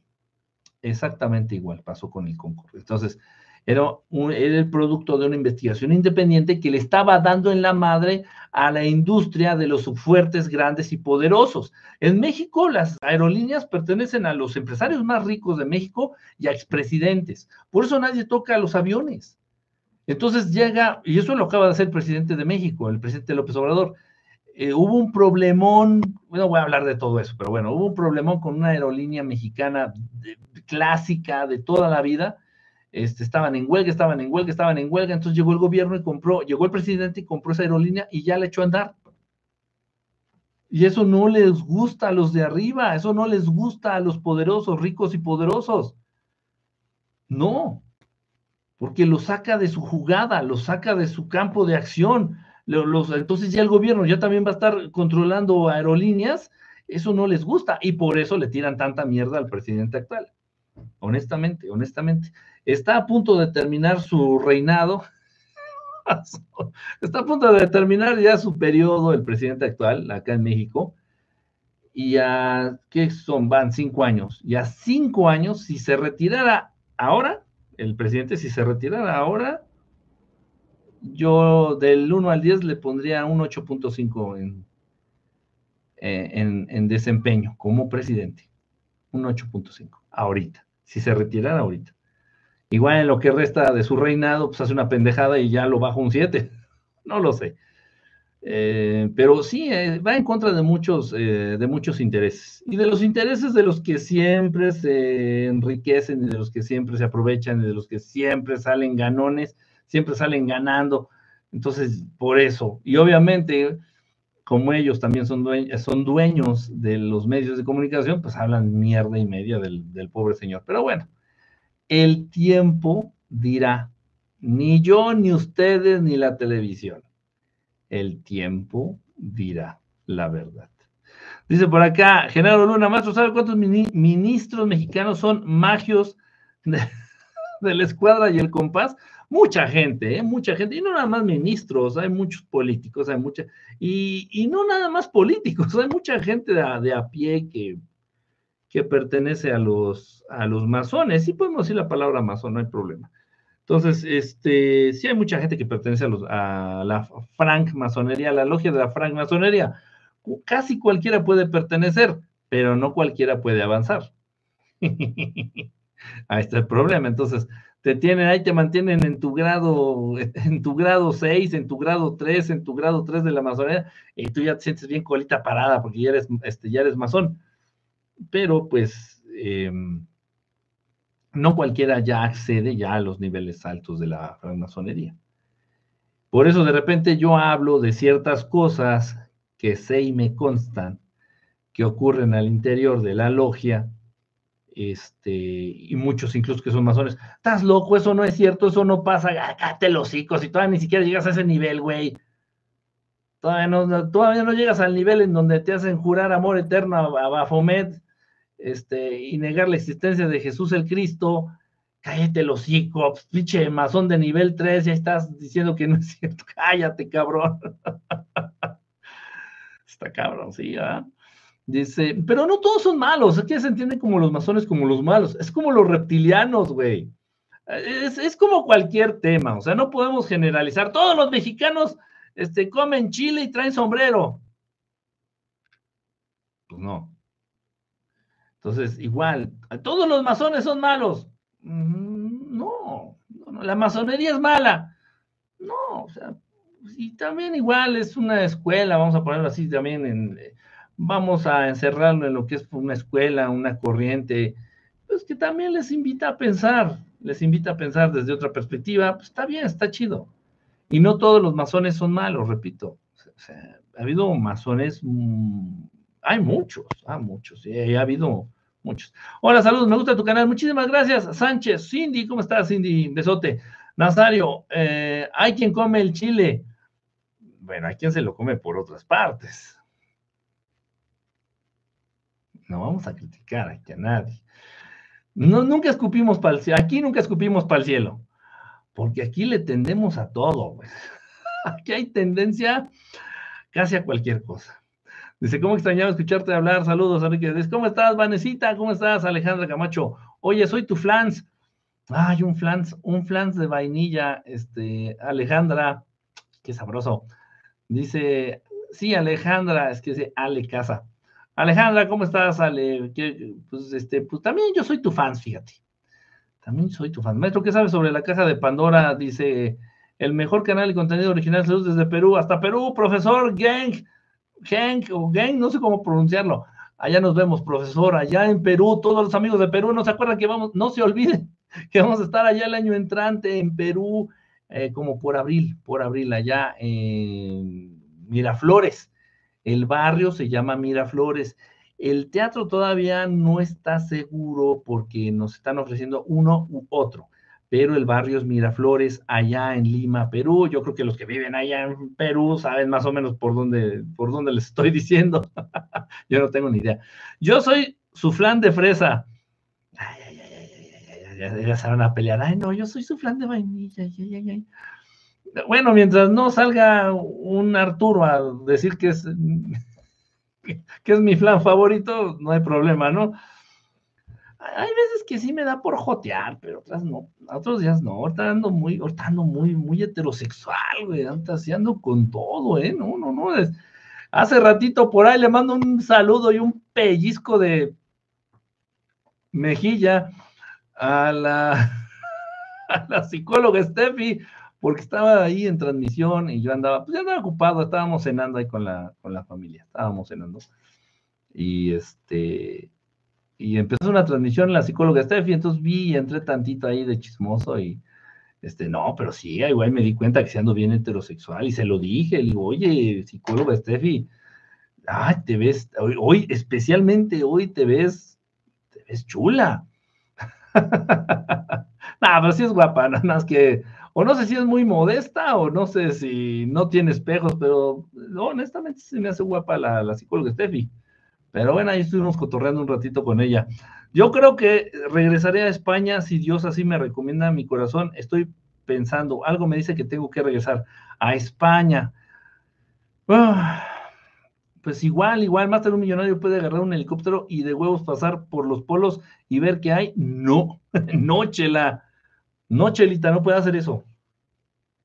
Exactamente igual pasó con el Concord. Entonces, era, el producto de una investigación independiente que le estaba dando en la madre a la industria de los fuertes, grandes y poderosos. En México, las aerolíneas pertenecen a los empresarios más ricos de México y a expresidentes. Por eso nadie toca los aviones. Entonces llega, y eso lo acaba de hacer el presidente de México, el presidente López Obrador. Eh, hubo un problemón, bueno, voy a hablar de todo eso, pero bueno, hubo un problemón con una aerolínea mexicana clásica de toda la vida. Este, estaban en huelga, estaban en huelga, estaban en huelga. Entonces llegó el gobierno y compró, llegó el presidente y compró esa aerolínea y ya la echó a andar. Y eso no les gusta a los de arriba, eso no les gusta a los poderosos, ricos y poderosos. No, porque lo saca de su jugada, lo saca de su campo de acción. Entonces ya el gobierno ya también va a estar controlando aerolíneas, eso no les gusta y por eso le tiran tanta mierda al presidente actual. Honestamente, honestamente. Está a punto de terminar su reinado, está a punto de terminar ya su periodo el presidente actual acá en México. Y a, ¿qué son? Van cinco años. Y a cinco años, si se retirara ahora, el presidente, si se retirara ahora, yo del 1 al 10 le pondría un 8.5 en, eh, en, en, desempeño como presidente. Un 8.5, ahorita, si se retirara ahorita. Igual en lo que resta de su reinado, pues hace una pendejada y ya lo bajo un 7. No lo sé. Eh, pero sí, eh, va en contra de muchos, eh, de muchos intereses. Y de los intereses de los que siempre se enriquecen, y de los que siempre se aprovechan, y de los que siempre salen ganones, siempre salen ganando. Entonces, por eso. Y obviamente, como ellos también son, dueños, son dueños de los medios de comunicación, pues hablan mierda y media del, del pobre señor. Pero bueno, el tiempo dirá, Ni yo, ni ustedes, ni la televisión. El tiempo dirá la verdad. Dice por acá, Genaro Luna, maestro, ¿sabe cuántos ministros mexicanos son magios de, la escuadra y el compás? Mucha gente, ¿eh? mucha gente, y no nada más ministros, hay muchos políticos, hay mucha, y, no nada más políticos, hay mucha gente de de a pie que, que pertenece a los, a los masones, sí podemos decir la palabra masón, no hay problema. Entonces, este, sí hay mucha gente que pertenece a, los, a la frank masonería, a la logia de la frank masonería. Casi cualquiera puede pertenecer, pero no cualquiera puede avanzar. ahí está el problema. Entonces, te tienen, ahí te mantienen en tu grado, en tu grado 6, en tu grado 3, en tu grado 3 de la masonería, y tú ya te sientes bien colita parada porque ya eres, este, ya eres masón. Pero, pues, eh, no cualquiera ya accede ya a los niveles altos de la francmasonería. Por eso de repente yo hablo de ciertas cosas que sé y me constan que ocurren al interior de la logia, este, y muchos incluso que son masones. Estás loco, eso no es cierto, eso no pasa, cállate los hocicos, y todavía ni siquiera llegas a ese nivel, güey. Todavía no, todavía no llegas al nivel en donde te hacen jurar amor eterno a, a este, y negar la existencia de Jesús el Cristo, cállate los hocico, pinche masón de nivel 3, ya estás diciendo que no es cierto, cállate, cabrón. Está cabrón, sí, ¿ah? Dice, pero no todos son malos, aquí se entiende como los masones como los malos, es como los reptilianos, güey. Es, es, como cualquier tema, o sea, no podemos generalizar. Todos los mexicanos este, comen chile y traen sombrero. Pues no. Entonces, igual, todos los masones son malos. Mm, no, la masonería es mala. No, o sea, y también igual es una escuela, vamos a ponerlo así también, vamos a encerrarlo en lo que es una escuela, una corriente, pues que también les invita a pensar, les invita a pensar desde otra perspectiva, pues está bien, está chido. Y no todos los masones son malos, repito. O sea, ha habido masones, mm, hay muchos, hay muchos, y ha habido muchos. Hola, saludos, me gusta tu canal. Muchísimas gracias, Sánchez. Cindy, ¿cómo estás, Cindy? Besote. Nazario, eh, hay quien come el chile. Bueno, hay quien se lo come por otras partes. No vamos a criticar aquí a nadie. No, nunca escupimos para el cielo. Aquí nunca escupimos para el cielo. Porque aquí le tendemos a todo. Aquí hay tendencia casi a cualquier cosa. Dice, ¿cómo extrañaba escucharte hablar? Saludos, Enrique. ¿cómo estás, Vanesita? ¿Cómo estás, Alejandra Camacho? Oye, soy tu flans. Ay, un flans, un flans de vainilla, este, Alejandra, qué sabroso. Dice, sí, Alejandra, es que dice Ale Casa. Alejandra, ¿cómo estás, Ale? pues, este, pues también yo soy tu fans, fíjate. También soy tu fan. Maestro, ¿qué sabes sobre la caja de Pandora? Dice, el mejor canal de contenido original, saludos desde Perú hasta Perú, profesor Gang. Genk o Genk, no sé cómo pronunciarlo. Allá nos vemos, profesor, allá en Perú, todos los amigos de Perú, no se acuerdan que vamos, no se olviden que vamos a estar allá el año entrante en Perú, eh, como por abril, por abril, allá en Miraflores. El barrio se llama Miraflores. El teatro todavía no está seguro porque nos están ofreciendo uno u otro pero el barrio es Miraflores, allá en Lima, Perú. Yo creo que los que viven allá en Perú saben más o menos por dónde, por dónde les estoy diciendo. Yo no tengo ni idea. Yo soy su flan de fresa. Ay, ay, ay, ay, ya se van a pelear. Ay, no, yo soy su flan de vainilla. Ay, ay, ay. Bueno, mientras no salga un Arturo a decir que es, que es mi flan favorito, no hay problema, ¿no? Hay veces que sí me da por jotear, pero otras no, otros días no, ahorita ando muy, ahorita ando muy, muy heterosexual, güey, ando con todo, eh, no, no, no, es, hace ratito por ahí le mando un saludo y un pellizco de mejilla a la, a la psicóloga Steffi, porque estaba ahí en transmisión y yo andaba, pues ya andaba ocupado, estábamos cenando ahí con la, con la familia, estábamos cenando. Y este, y empezó una transmisión la psicóloga Steffi, entonces vi y entré tantito ahí de chismoso y, este, no, pero sí, igual me di cuenta que se ando bien heterosexual y se lo dije, le digo, oye, psicóloga Steffi, ay, te ves, hoy, especialmente hoy te ves, te ves chula. no, pero sí es guapa, nada más que o no sé si es muy modesta, o no sé si no tiene espejos, pero honestamente se me hace guapa la, la psicóloga Steffi. Pero bueno, ahí estuvimos cotorreando un ratito con ella. Yo creo que regresaré a España si Dios así me recomienda mi corazón. Estoy pensando, algo me dice que tengo que regresar a España. Ah, pues igual, igual, más de un millonario puede agarrar un helicóptero y de huevos pasar por los polos y ver qué hay. No, no, Chela. No, Chelita, no puede hacer eso.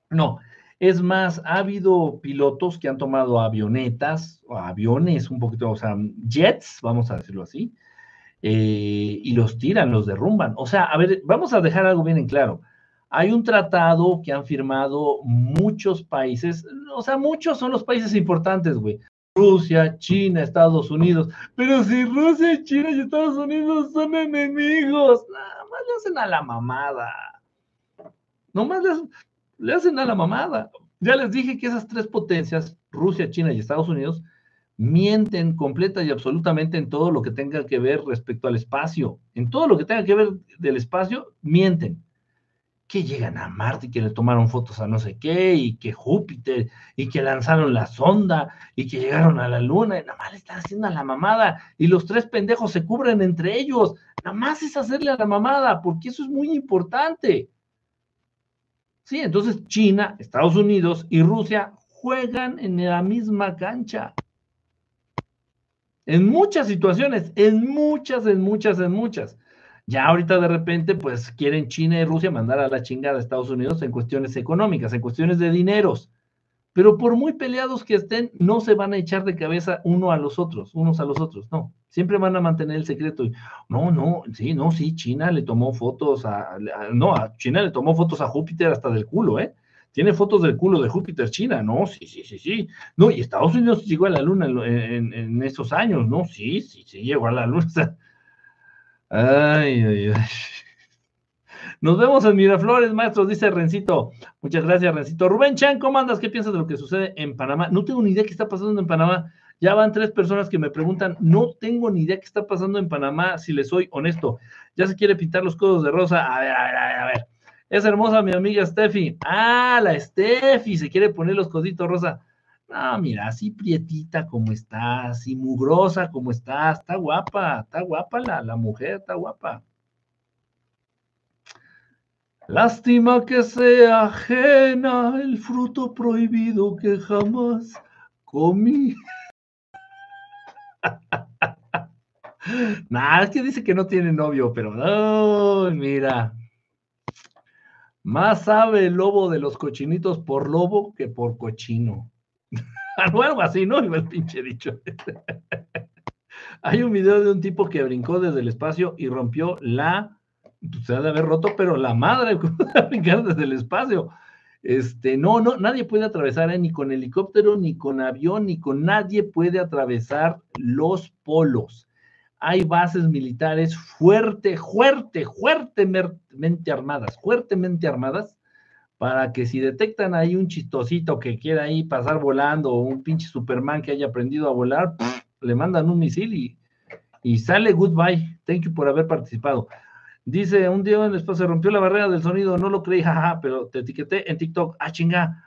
No. Es más, ha habido pilotos que han tomado avionetas, o aviones, un poquito, o sea, jets, vamos a decirlo así, eh, y los tiran, los derrumban. O sea, a ver, vamos a dejar algo bien en claro. Hay un tratado que han firmado muchos países, o sea, muchos son los países importantes, güey. Rusia, China, Estados Unidos. Pero si Rusia, China y Estados Unidos son enemigos, nada más le hacen a la mamada. Nomás le hacen, le hacen a la mamada. Ya les dije que esas tres potencias, Rusia, China y Estados Unidos, mienten completa y absolutamente en todo lo que tenga que ver respecto al espacio. En todo lo que tenga que ver del espacio, mienten. Que llegan a Marte y que le tomaron fotos a no sé qué, y que Júpiter, y que lanzaron la sonda, y que llegaron a la Luna, y nada más le están haciendo a la mamada, y los tres pendejos se cubren entre ellos. Nada más es hacerle a la mamada, porque eso es muy importante. Sí, entonces China, Estados Unidos y Rusia juegan en la misma cancha. En muchas situaciones, en muchas, en muchas, en muchas. Ya ahorita de repente, pues quieren China y Rusia mandar a la chingada a Estados Unidos en cuestiones económicas, en cuestiones de dineros. Pero por muy peleados que estén, no se van a echar de cabeza uno a los otros, unos a los otros, no. Siempre van a mantener el secreto. No, no, sí, no, sí, China le tomó fotos a, no, a China le tomó fotos a Júpiter hasta del culo, ¿eh? Tiene fotos del culo de Júpiter, China, no, sí, sí, sí, sí. No, y Estados Unidos llegó a la luna en, en, esos años, ¿no? Sí, sí, sí, llegó a la luna. Ay, ay, ay. Nos vemos en Miraflores, maestros, dice Rencito. Muchas gracias, Rencito. Rubén Chan, ¿cómo andas? ¿Qué piensas de lo que sucede en Panamá? No tengo ni idea qué está pasando en Panamá. Ya van tres personas que me preguntan, no tengo ni idea qué está pasando en Panamá, si les soy honesto. Ya se quiere pintar los codos de rosa. A ver, a ver, a ver, a ver. Es hermosa mi amiga Steffi. Ah, la Steffi se quiere poner los coditos rosa. No, mira, así prietita como está, así mugrosa como está, está guapa, está guapa la, la mujer, está guapa. Lástima que sea ajena el fruto prohibido que jamás comí. Nada, es que dice que no tiene novio, pero no, mira. Más sabe el lobo de los cochinitos por lobo que por cochino. Algo así, ¿no? El pinche dicho. Hay un video de un tipo que brincó desde el espacio y rompió la se ha de haber roto, pero la madre, brincar desde el espacio. Este, no, no, nadie puede atravesar, ¿eh? ni con helicóptero, ni con avión, ni con nadie puede atravesar los polos. Hay bases militares fuerte, fuerte, fuertemente armadas, fuertemente armadas, para que si detectan ahí un chistosito que quiera ahí pasar volando o un pinche Superman que haya aprendido a volar, le mandan un misil y, y sale goodbye. Thank you por haber participado. Dice, un día después se rompió la barrera del sonido, no lo creí, jaja, pero te etiqueté en TikTok. Ah, chinga.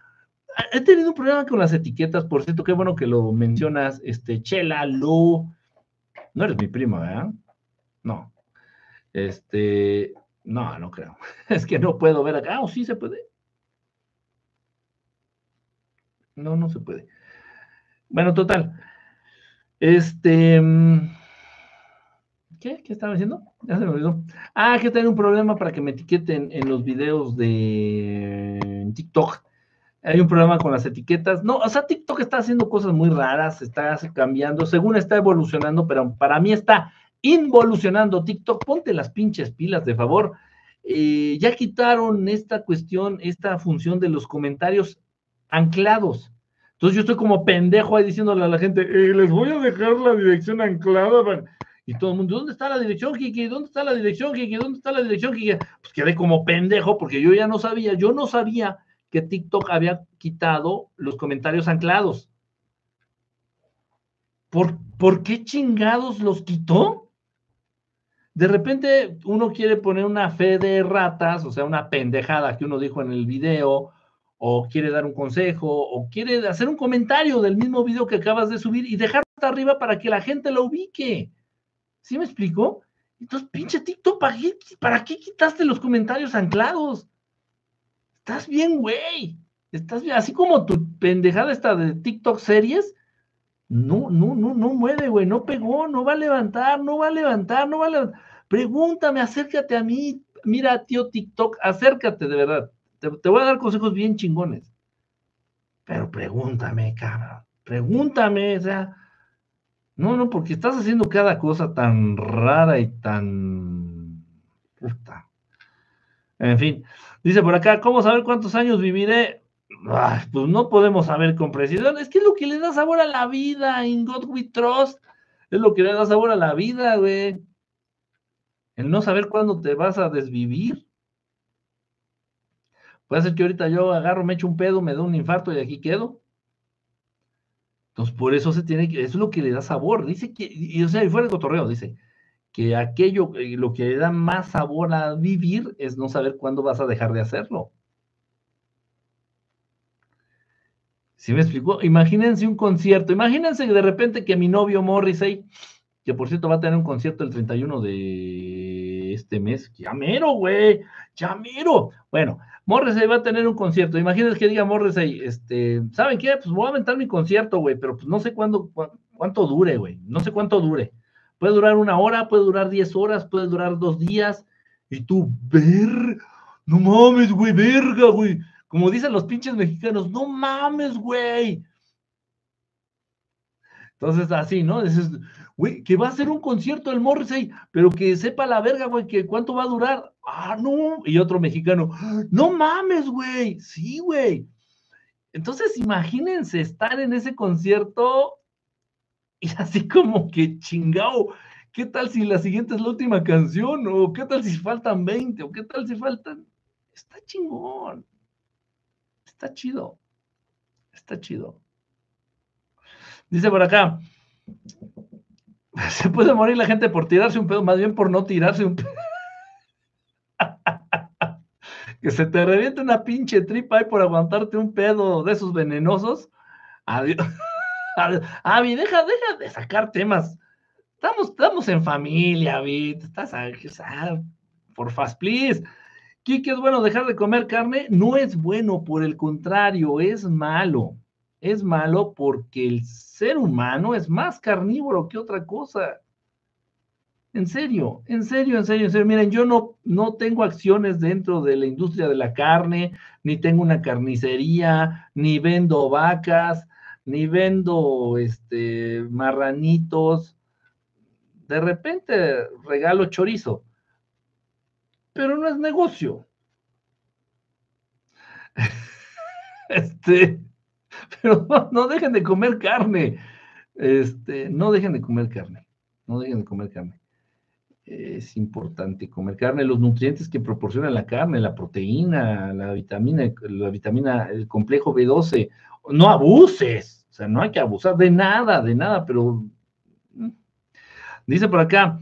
He tenido un problema con las etiquetas, por cierto, qué bueno que lo mencionas. Este, Chela, Lu. No eres mi primo, ¿verdad? No. Este, no, no creo. Es que no puedo ver acá. ¿O sí se puede? No, no se puede. Bueno, total. Este. Mm, ¿Qué? ¿Qué estaba diciendo? Ya se me olvidó. Ah, que tengo un problema para que me etiqueten en los videos de TikTok. Hay un problema con las etiquetas. No, o sea, TikTok está haciendo cosas muy raras, está cambiando, según está evolucionando, pero para mí está involucionando TikTok. Ponte las pinches pilas, de favor. Eh, ya quitaron esta cuestión, esta función de los comentarios anclados. Entonces yo estoy como pendejo ahí diciéndole a la gente, eh, les voy a dejar la dirección anclada. Y todo el mundo, ¿dónde está la dirección, Kiki? ¿Dónde está la dirección, Kiki? ¿Dónde está la dirección, Kiki? Pues quedé como pendejo porque yo ya no sabía, yo no sabía que TikTok había quitado los comentarios anclados. ¿Por, ¿Por qué chingados los quitó? de repente uno quiere poner una fe de ratas, o sea, una pendejada que uno dijo en el video, o quiere dar un consejo, o quiere hacer un comentario del mismo video que acabas de subir y dejarlo hasta arriba para que la gente lo ubique. ¿Sí me explico? Entonces, pinche TikTok, ¿para qué, ¿para qué quitaste los comentarios anclados? Estás bien, güey. Estás bien. Así como tu pendejada esta de TikTok series, no, no, no, no mueve, güey. No pegó, no va a levantar, no va a levantar, no va a levantar. Pregúntame, acércate a mí. Mira, tío TikTok, acércate de verdad. Te, te voy a dar consejos bien chingones. Pero pregúntame, cabrón. Pregúntame, o sea no, no, porque estás haciendo cada cosa tan rara y tan... Puta. En fin, dice por acá, ¿cómo saber cuántos años viviré? pues no podemos saber con precisión. Es que es lo que le da sabor a la vida, in God we trust. Es lo que le da sabor a la vida, güey. El no saber cuándo te vas a desvivir. Puede ser que ahorita yo agarro, me echo un pedo, me da un infarto y aquí quedo. Entonces, por eso se tiene que, eso es lo que le da sabor. Dice que, y, o sea, y fuera de cotorreo, dice que aquello, eh, lo que le da más sabor a vivir es no saber cuándo vas a dejar de hacerlo. ¿Sí me explicó? Imagínense un concierto, imagínense de repente que mi novio Morrissey, que por cierto va a tener un concierto el 31 de este mes, ya mero, güey, ya mero. Bueno, Morrissey va a tener un concierto. Imagínense que diga Morrissey, este, ¿saben qué? Pues voy a aventar mi concierto, güey, pero pues no sé cuándo, cuánto dure, güey. No sé cuánto dure. Puede durar una hora, puede durar diez horas, puede durar dos días. Y tú, ver, no mames, güey, verga, güey. Como dicen los pinches mexicanos, no mames, güey. Entonces, así, ¿no? Dices, que va a ser un concierto del Morrissey, pero que sepa la verga, güey, que cuánto va a durar. Ah, no. Y otro mexicano, no mames, güey. Sí, güey. Entonces, imagínense estar en ese concierto y así como que chingao. ¿Qué tal si la siguiente es la última canción? ¿O qué tal si faltan 20? ¿O qué tal si faltan? Está chingón. Está chido. Está chido. Dice por acá, se puede morir la gente por tirarse un pedo, más bien por no tirarse un pedo. que se te reviente una pinche tripa ahí por aguantarte un pedo de esos venenosos. Adiós. Avi, deja, deja de sacar temas. Estamos, estamos en familia, Avi. Estás por fast, please. ¿Qué es bueno dejar de comer carne? No es bueno, por el contrario, es malo es malo porque el ser humano es más carnívoro que otra cosa. En serio, en serio, en serio, en serio. Miren, yo no, no tengo acciones dentro de la industria de la carne, ni tengo una carnicería, ni vendo vacas, ni vendo este, marranitos. De repente regalo chorizo, pero no es negocio. este, pero no, dejen de comer carne. Este, no dejen de comer carne. No dejen de comer carne. Es importante comer carne, los nutrientes que proporciona la carne, la proteína, la vitamina, la vitamina, el complejo B12. No abuses, o sea, no hay que abusar de nada, de nada, pero mm. dice por acá,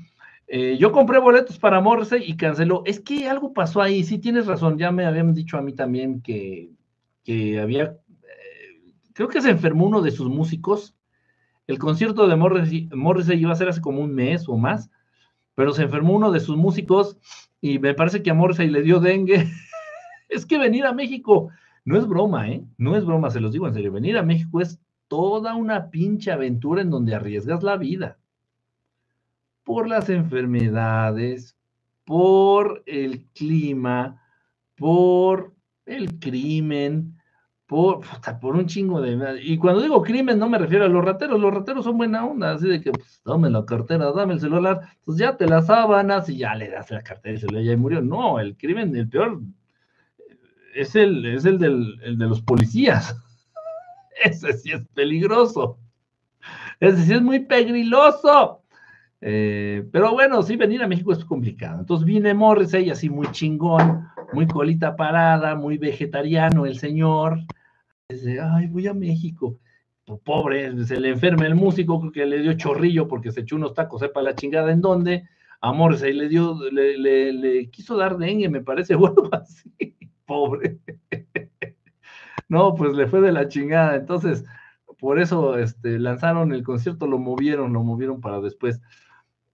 eh, yo compré boletos para Morse y canceló. Es que algo pasó ahí, sí tienes razón, ya me habían dicho a mí también que, que había creo que se enfermó uno de sus músicos. El concierto de Morrissey, Morrissey iba a ser hace como un mes o más, pero se enfermó uno de sus músicos y me parece que a Morrissey le dio dengue. es que venir a México no es broma, ¿eh? No es broma, se los digo en serio. Venir a México es toda una pinche aventura en donde arriesgas la vida. Por las enfermedades, por el clima, por el crimen, por, un chingo de... Y cuando digo crimen no me refiero a los rateros, los rateros son buena onda, así de que, pues, dame la cartera, dame el celular, pues ya te las sábanas y ya le das la cartera y se le ya murió. No, el crimen, el peor, es el, es el, del, de los policías. Ese sí es peligroso. Ese sí es muy pegriloso. Eh, pero bueno, sí, venir a México es complicado. Entonces viene Morrissey así muy chingón, muy colita parada, muy vegetariano el señor dice, ay, voy a México. Pues, pobre, se le enferma el músico, que le dio chorrillo porque se echó unos tacos, sepa la chingada en dónde. Amores, ahí le dio, le, quiso dar dengue, me parece, o algo así, pobre. No, pues le fue de la chingada. Entonces, por eso este, lanzaron el concierto, lo movieron, lo movieron para después.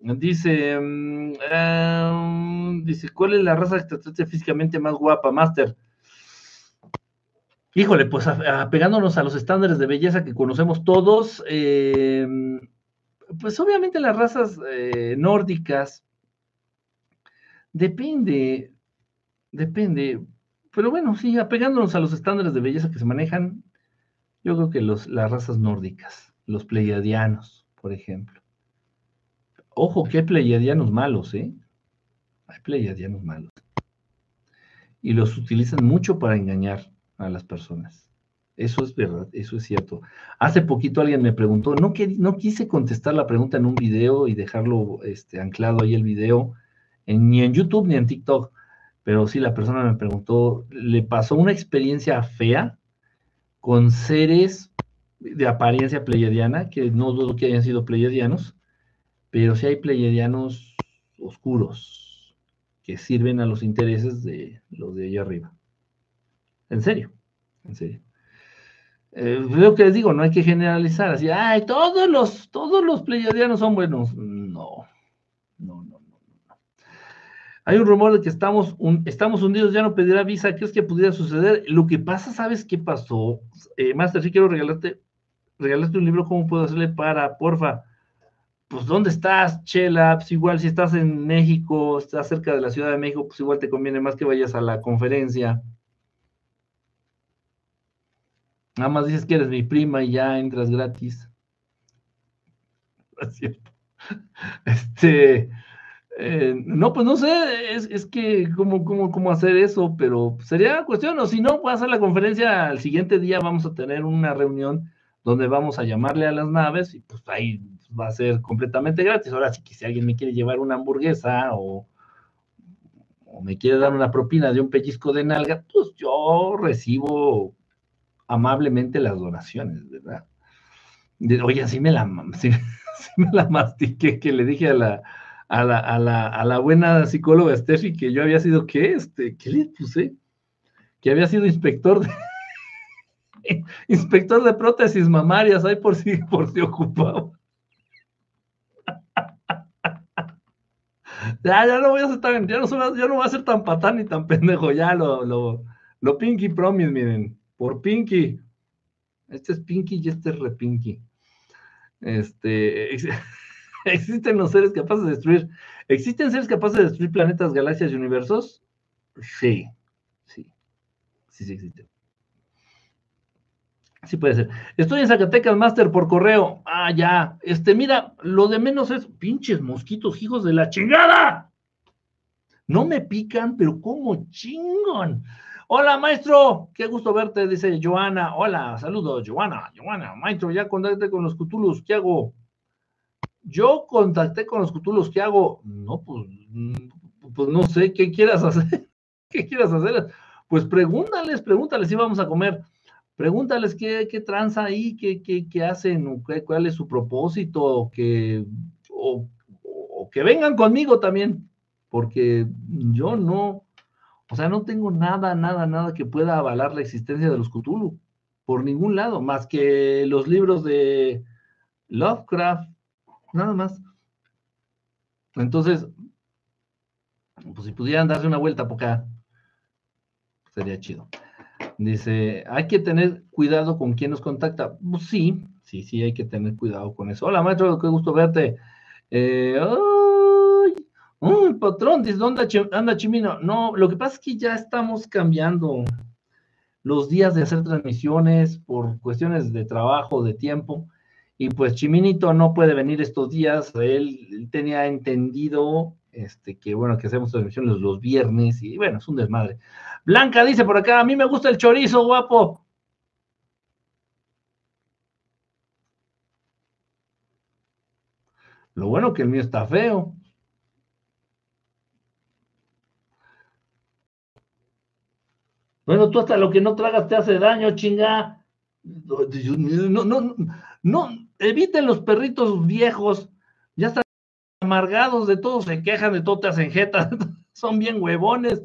Dice, mm, em, dice, ¿cuál es la raza extraterrestre físicamente más guapa, Master? Híjole, pues apegándonos a los estándares de belleza que conocemos todos, em, pues obviamente las razas eh, nórdicas, depende, depende, pero bueno, sí, apegándonos a los estándares de belleza que se manejan, yo creo que los, las razas nórdicas, los pleiadianos, por ejemplo. Ojo que hay pleiadianos malos, ¿eh? Hay pleiadianos malos. Y los utilizan mucho para engañar a las personas. Eso es verdad, eso es cierto. Hace poquito alguien me preguntó, no, que, no quise contestar la pregunta en un video y dejarlo este, anclado ahí el video, ni en YouTube ni en TikTok, pero sí la persona me preguntó, ¿le pasó una experiencia fea con seres de apariencia pleiadiana, que no dudo que hayan sido pleiadianos, pero sí hay pleiadianos oscuros que sirven a los intereses de los de allá arriba. En serio, en serio. Eh, lo que les digo, no hay que generalizar así, ay, todos los, todos los pleiadianos son buenos. No, no, no, no. Hay un rumor de que estamos, estamos hundidos, ya no pedirá visa. ¿Qué es que pudiera suceder? Lo que pasa, ¿sabes qué pasó? Eh, Master, sí quiero regalarte, regalarte un libro, ¿cómo puedo hacerle para, porfa? Pues, ¿dónde estás, Chela? Pues igual si estás en México, estás cerca de la Ciudad de México, pues igual te conviene más que vayas a la conferencia. Nada más dices que eres mi prima y ya entras gratis. Es cierto. Este, eh, no, pues no sé, es, que cómo, cómo, cómo hacer eso, pero sería cuestión, o si no, puedo hacer la conferencia al siguiente día, vamos a tener una reunión donde vamos a llamarle a las naves y pues ahí va a ser completamente gratis. Ahora sí que si alguien me quiere llevar una hamburguesa o, o me quiere dar una propina de un pellizco de nalga, pues yo recibo amablemente las donaciones, ¿verdad? oye, así me la, me la mastiqué, que le dije a la, a la, a la, a la buena psicóloga Steffi que yo había sido, ¿qué? Este, ¿Qué le puse? Que había sido inspector de, inspector de prótesis mamarias, ahí por si, por si ocupaba. ya, ya no voy a ser tan, ya no, ya no voy a ser tan patán ni tan pendejo, ya lo, lo, lo pinky promise, miren por Pinky. Este es Pinky y este es Repinky. Este, ¿existen los seres capaces de destruir? ¿Existen seres capaces de destruir planetas, galaxias y universos? Sí, sí, sí, sí existen. Sí puede ser. Estoy en Zacatecas Master por correo. Ah, ya. Este, mira, lo de menos es pinches mosquitos, hijos de la chingada. No me pican, pero como chingón. Hola, maestro, qué gusto verte, dice Joana. Hola, saludos, Joana, Joana, maestro, ya contacté con los Cthulhus, ¿qué hago? Yo contacté con los Cthulhus, ¿qué hago? No, pues, mm, pues no sé, ¿qué quieras hacer? ¿Qué quieras hacer? Pues pregúntales, pregúntales si vamos a comer. Pregúntales qué, qué tranza ahí, qué, qué, qué hacen, cuál es su propósito, o que vengan conmigo también, porque yo no, o sea, no tengo nada, nada, nada que pueda avalar la existencia de los Cthulhu, por ningún lado, más que los libros de Lovecraft, nada más. Entonces, pues si pudieran darse una vuelta por acá, sería chido. Dice, hay que tener cuidado con quién nos contacta. Pues sí, sí, sí, hay que tener cuidado con eso. Hola, maestro, qué gusto verte. Eh, ¡Uy, patrón! ¿Desde dónde anda Chimino? No, lo que pasa es que ya estamos cambiando los días de hacer transmisiones por cuestiones de trabajo, de tiempo. Y pues Chiminito no puede venir estos días. Él, tenía entendido este, que, bueno, que hacemos transmisiones los viernes y bueno, es un desmadre. Blanca dice por acá, a mí me gusta el chorizo, guapo. Lo bueno que el mío está feo. Bueno, tú hasta lo que no tragas te hace daño, chinga. No, no, no, eviten los perritos viejos. Ya está amargados de todo se quejan, de todo te hacen jeta, son bien huevones.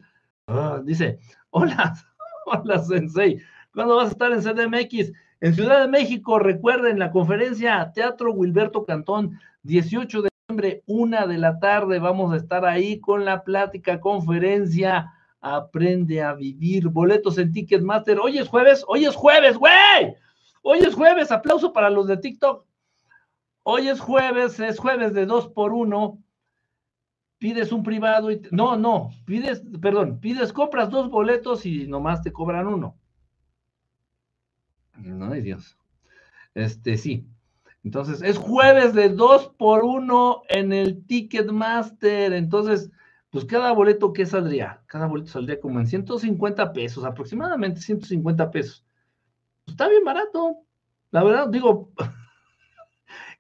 Ah, dice, hola, hola Sensei, ¿cuándo vas a estar en CDMX? En Ciudad de México, recuerden la conferencia Teatro Wilberto Cantón, 18 de noviembre, una de la tarde, vamos a estar ahí con la plática, conferencia, aprende a vivir, boletos en Ticketmaster, hoy es jueves, hoy es jueves, güey, hoy es jueves, aplauso para los de TikTok, hoy es jueves, es jueves de dos por uno, pides un privado y no, no, pides, perdón, pides, compras dos boletos y nomás te cobran uno. No, hay Dios. Este, sí. Entonces, es jueves de dos por uno en el Ticketmaster. Entonces, pues cada boleto, ¿qué saldría? Cada boleto saldría como en 150 pesos, aproximadamente 150 pesos. Pues, está bien barato. La verdad, digo,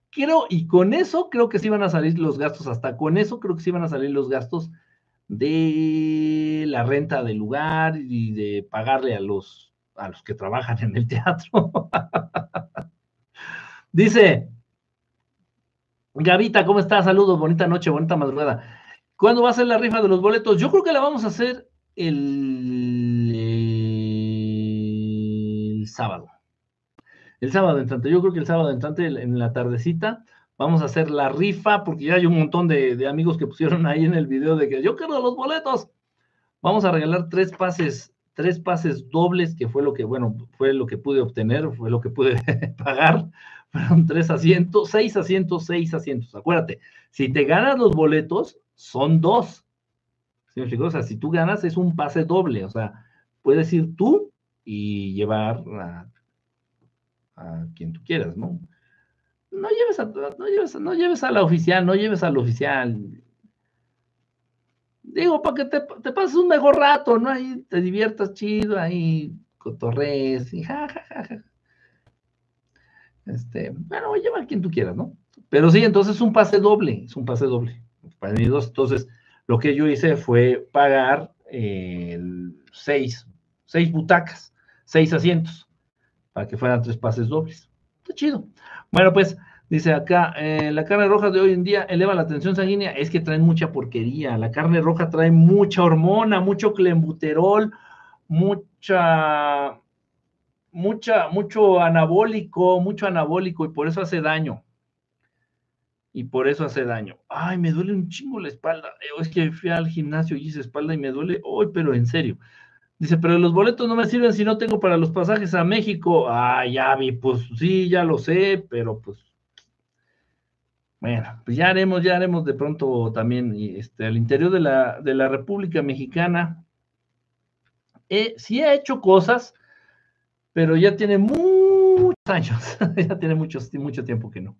Creo, y con eso creo que sí van a salir los gastos, hasta con eso creo que sí van a salir los gastos de la renta del lugar y de pagarle a los, a los que trabajan en el teatro. Dice, Gavita, ¿cómo estás? Saludos, bonita noche, bonita madrugada. ¿Cuándo va a ser la rifa de los boletos? Yo creo que la vamos a hacer el, sábado el sábado entrante. Yo creo que el sábado entrante, en la tardecita, vamos a hacer la rifa, porque ya hay un montón de, amigos que pusieron ahí en el video de que yo quiero los boletos. Vamos a regalar tres pases, tres pases dobles, que fue lo que, bueno, fue lo que pude obtener, fue lo que pude pagar. Fueron tres asientos, seis asientos, seis asientos. Acuérdate, si te ganas los boletos, son dos. O sea, si tú ganas, es un pase doble. O sea, puedes ir tú y llevar a quien tú quieras, ¿no? No lleves a, no lleves, no lleves a la oficial, no lleves al oficial. Digo, para que te, te, pases un mejor rato, ¿no? Ahí te diviertas chido, ahí cotorres y jajaja. Este, bueno, lleva a quien tú quieras, ¿no? Pero sí, entonces es un pase doble, es un pase doble. Entonces, lo que yo hice fue pagar eh, seis, seis butacas, seis asientos para que fueran tres pases dobles. Está chido. Bueno, pues dice acá, eh, la carne roja de hoy en día eleva la tensión sanguínea, es que traen mucha porquería. La carne roja trae mucha hormona, mucho clembuterol, mucha, mucha, mucho anabólico, mucho anabólico, y por eso hace daño. Y por eso hace daño. Ay, me duele un chingo la espalda. Es que fui al gimnasio y hice espalda y me duele hoy, pero en serio. Dice, pero los boletos no me sirven si no tengo para los pasajes a México. Ah, ya vi, pues sí, ya lo sé, pero pues. Bueno, pues ya haremos, ya haremos de pronto también este, al interior de la, de la República Mexicana. Eh, sí ha hecho cosas, pero ya tiene muchos años, ya tiene muchos, mucho tiempo que no.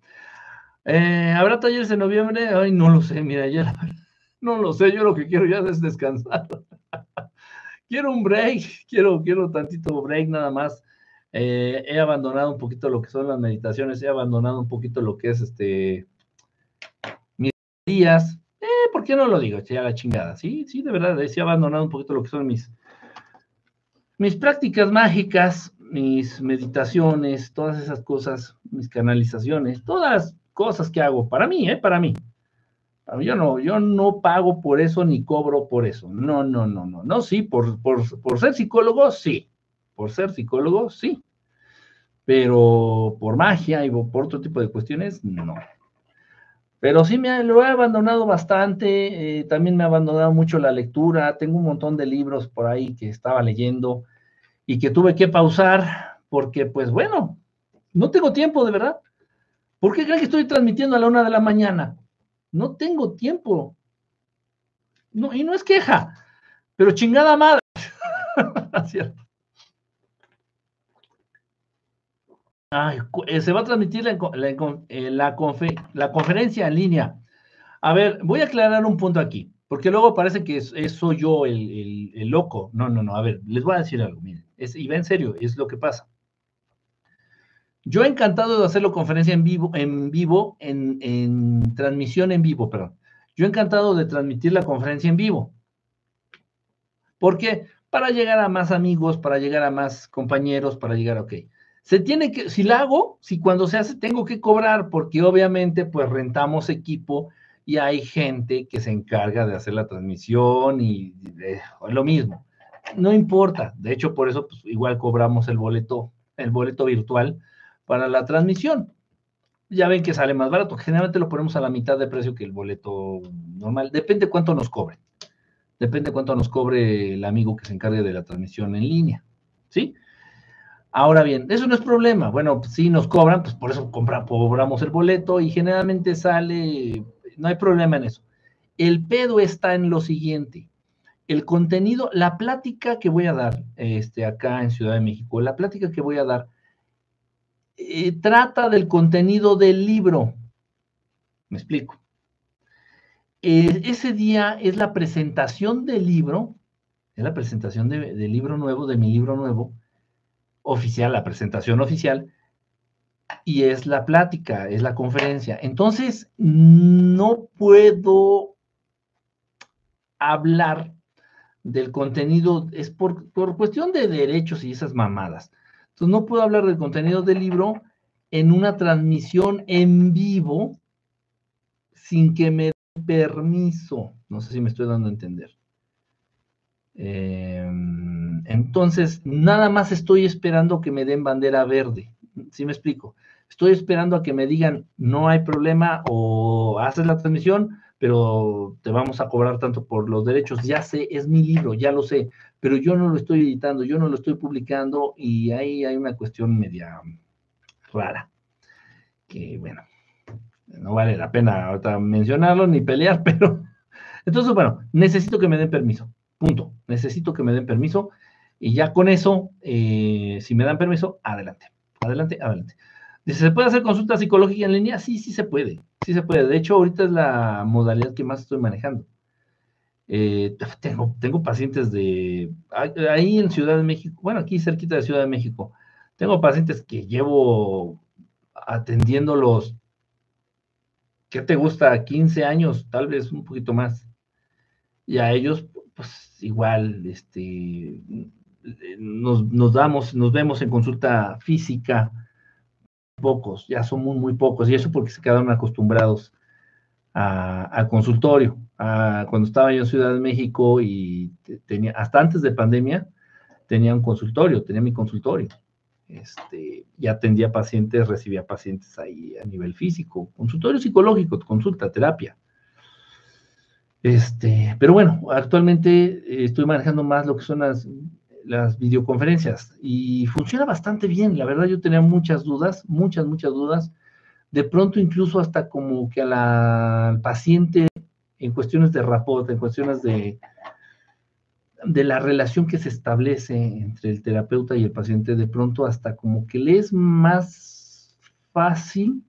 Eh, ¿Habrá talleres en noviembre? Ay, no lo sé, mira, ya no lo sé, yo lo que quiero ya es descansar quiero un break, quiero, quiero tantito break nada más. Eh, he abandonado un poquito lo que son las meditaciones, he abandonado un poquito lo que es este mis días. Eh, ¿Por qué no lo digo? Ya la chingada. Sí, sí, de verdad, he abandonado un poquito lo que son mis, mis prácticas mágicas, mis meditaciones, todas esas cosas, mis canalizaciones, todas cosas que hago para mí, ¿eh? Para mí. Yo no, yo no pago por eso ni cobro por eso. No, no, no, no. No, sí, por, por, ser psicólogo, sí. Por ser psicólogo, sí. Pero por magia y por otro tipo de cuestiones, no. Pero sí me lo he abandonado bastante. Eh, también me ha abandonado mucho la lectura. Tengo un montón de libros por ahí que estaba leyendo y que tuve que pausar porque, pues bueno, no tengo tiempo de verdad. ¿Por qué creen que estoy transmitiendo a la una de la mañana? No tengo tiempo. No, y no es queja, pero chingada madre. ¿Cierto? Ay, eh, se va a transmitir la, la, eh, la, conferencia en línea. A ver, voy a aclarar un punto aquí, porque luego parece que soy yo el, loco. No, no, no. A ver, les voy a decir algo. Miren, y va en serio, es lo que pasa. Yo he encantado de hacerlo conferencia en vivo, en vivo, en, transmisión en vivo, perdón. Yo he encantado de transmitir la conferencia en vivo. ¿Por qué? Para llegar a más amigos, para llegar a más compañeros, para llegar a, ok. Se tiene que, si la hago, si cuando se hace, tengo que cobrar, porque obviamente, pues rentamos equipo y hay gente que se encarga de hacer la transmisión y lo mismo. No importa, de hecho por eso pues, igual cobramos el boleto, el boleto virtual para la transmisión. Ya ven que sale más barato, generalmente lo ponemos a la mitad de precio que el boleto normal, depende cuánto nos cobre. Depende cuánto nos cobre el amigo que se encargue de la transmisión en línea, ¿sí? Ahora bien, eso no es problema. Bueno, si nos cobran, pues por eso cobramos el boleto y generalmente sale, no hay problema en eso. El pedo está en lo siguiente. El contenido, la plática que voy a dar este, acá en Ciudad de México, la plática que voy a dar, eh, trata del contenido del libro. Me explico. Eh, ese día es la presentación del libro, es la presentación del libro nuevo, de mi libro nuevo, oficial, la presentación oficial, y es la plática, es la conferencia. Entonces, no puedo hablar del contenido, es por, por, cuestión de derechos y esas mamadas. Entonces, no puedo hablar del contenido del libro en una transmisión en vivo sin que me dé permiso. No sé si me estoy dando a entender. Eh, entonces, nada más estoy esperando que me den bandera verde. ¿Sí me explico? Estoy esperando a que me digan, no hay problema o haces la transmisión, pero te vamos a cobrar tanto por los derechos. Ya sé, es mi libro, ya lo sé, pero yo no lo estoy editando, yo no lo estoy publicando y ahí hay una cuestión media rara. Que bueno, no vale la pena ahorita mencionarlo ni pelear, pero entonces, bueno, necesito que me den permiso. Punto. Necesito que me den permiso y ya con eso, eh, si me dan permiso, adelante, adelante, adelante. Dice, ¿se puede hacer consulta psicológica en línea? Sí, sí se puede, sí se puede. De hecho, ahorita es la modalidad que más estoy manejando. Eh, tengo, tengo pacientes de ahí en Ciudad de México, bueno, aquí cerquita de Ciudad de México, tengo pacientes que llevo atendiéndolos, ¿qué te gusta? 15 años, tal vez un poquito más. Y a ellos, pues igual, este, nos, damos, nos vemos en consulta física, pocos, ya son muy, muy pocos, y eso porque se quedaron acostumbrados al consultorio. Cuando estaba yo en Ciudad de México y tenía, hasta antes de pandemia, tenía un consultorio, tenía mi consultorio. Este, y atendía pacientes, recibía pacientes ahí a nivel físico, consultorio psicológico, consulta, terapia. Este, pero bueno, actualmente estoy manejando más lo que son las las videoconferencias y funciona bastante bien. La verdad yo tenía muchas dudas, muchas, muchas dudas. De pronto incluso hasta como que a la, al paciente en cuestiones de rapport, en cuestiones de, de la relación que se establece entre el terapeuta y el paciente, de pronto hasta como que le es más fácil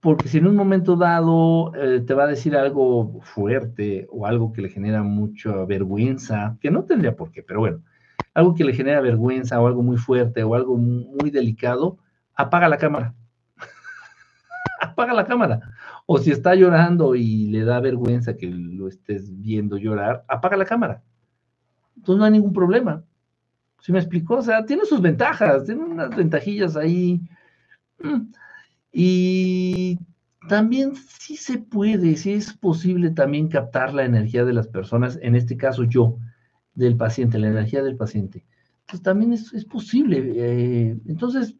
porque si en un momento dado eh, te va a decir algo fuerte o algo que le genera mucha vergüenza, que no tendría por qué, pero bueno, algo que le genera vergüenza o algo muy fuerte o algo muy delicado, apaga la cámara. apaga la cámara. O si está llorando y le da vergüenza que lo estés viendo llorar, apaga la cámara. Entonces no hay ningún problema. ¿Sí me explicó? O sea, tiene sus ventajas, tiene unas ventajillas ahí. Mm, y también sí se puede, sí es posible también captar la energía de las personas, en este caso yo, del paciente, la energía del paciente. Entonces también es, posible. Eh, entonces,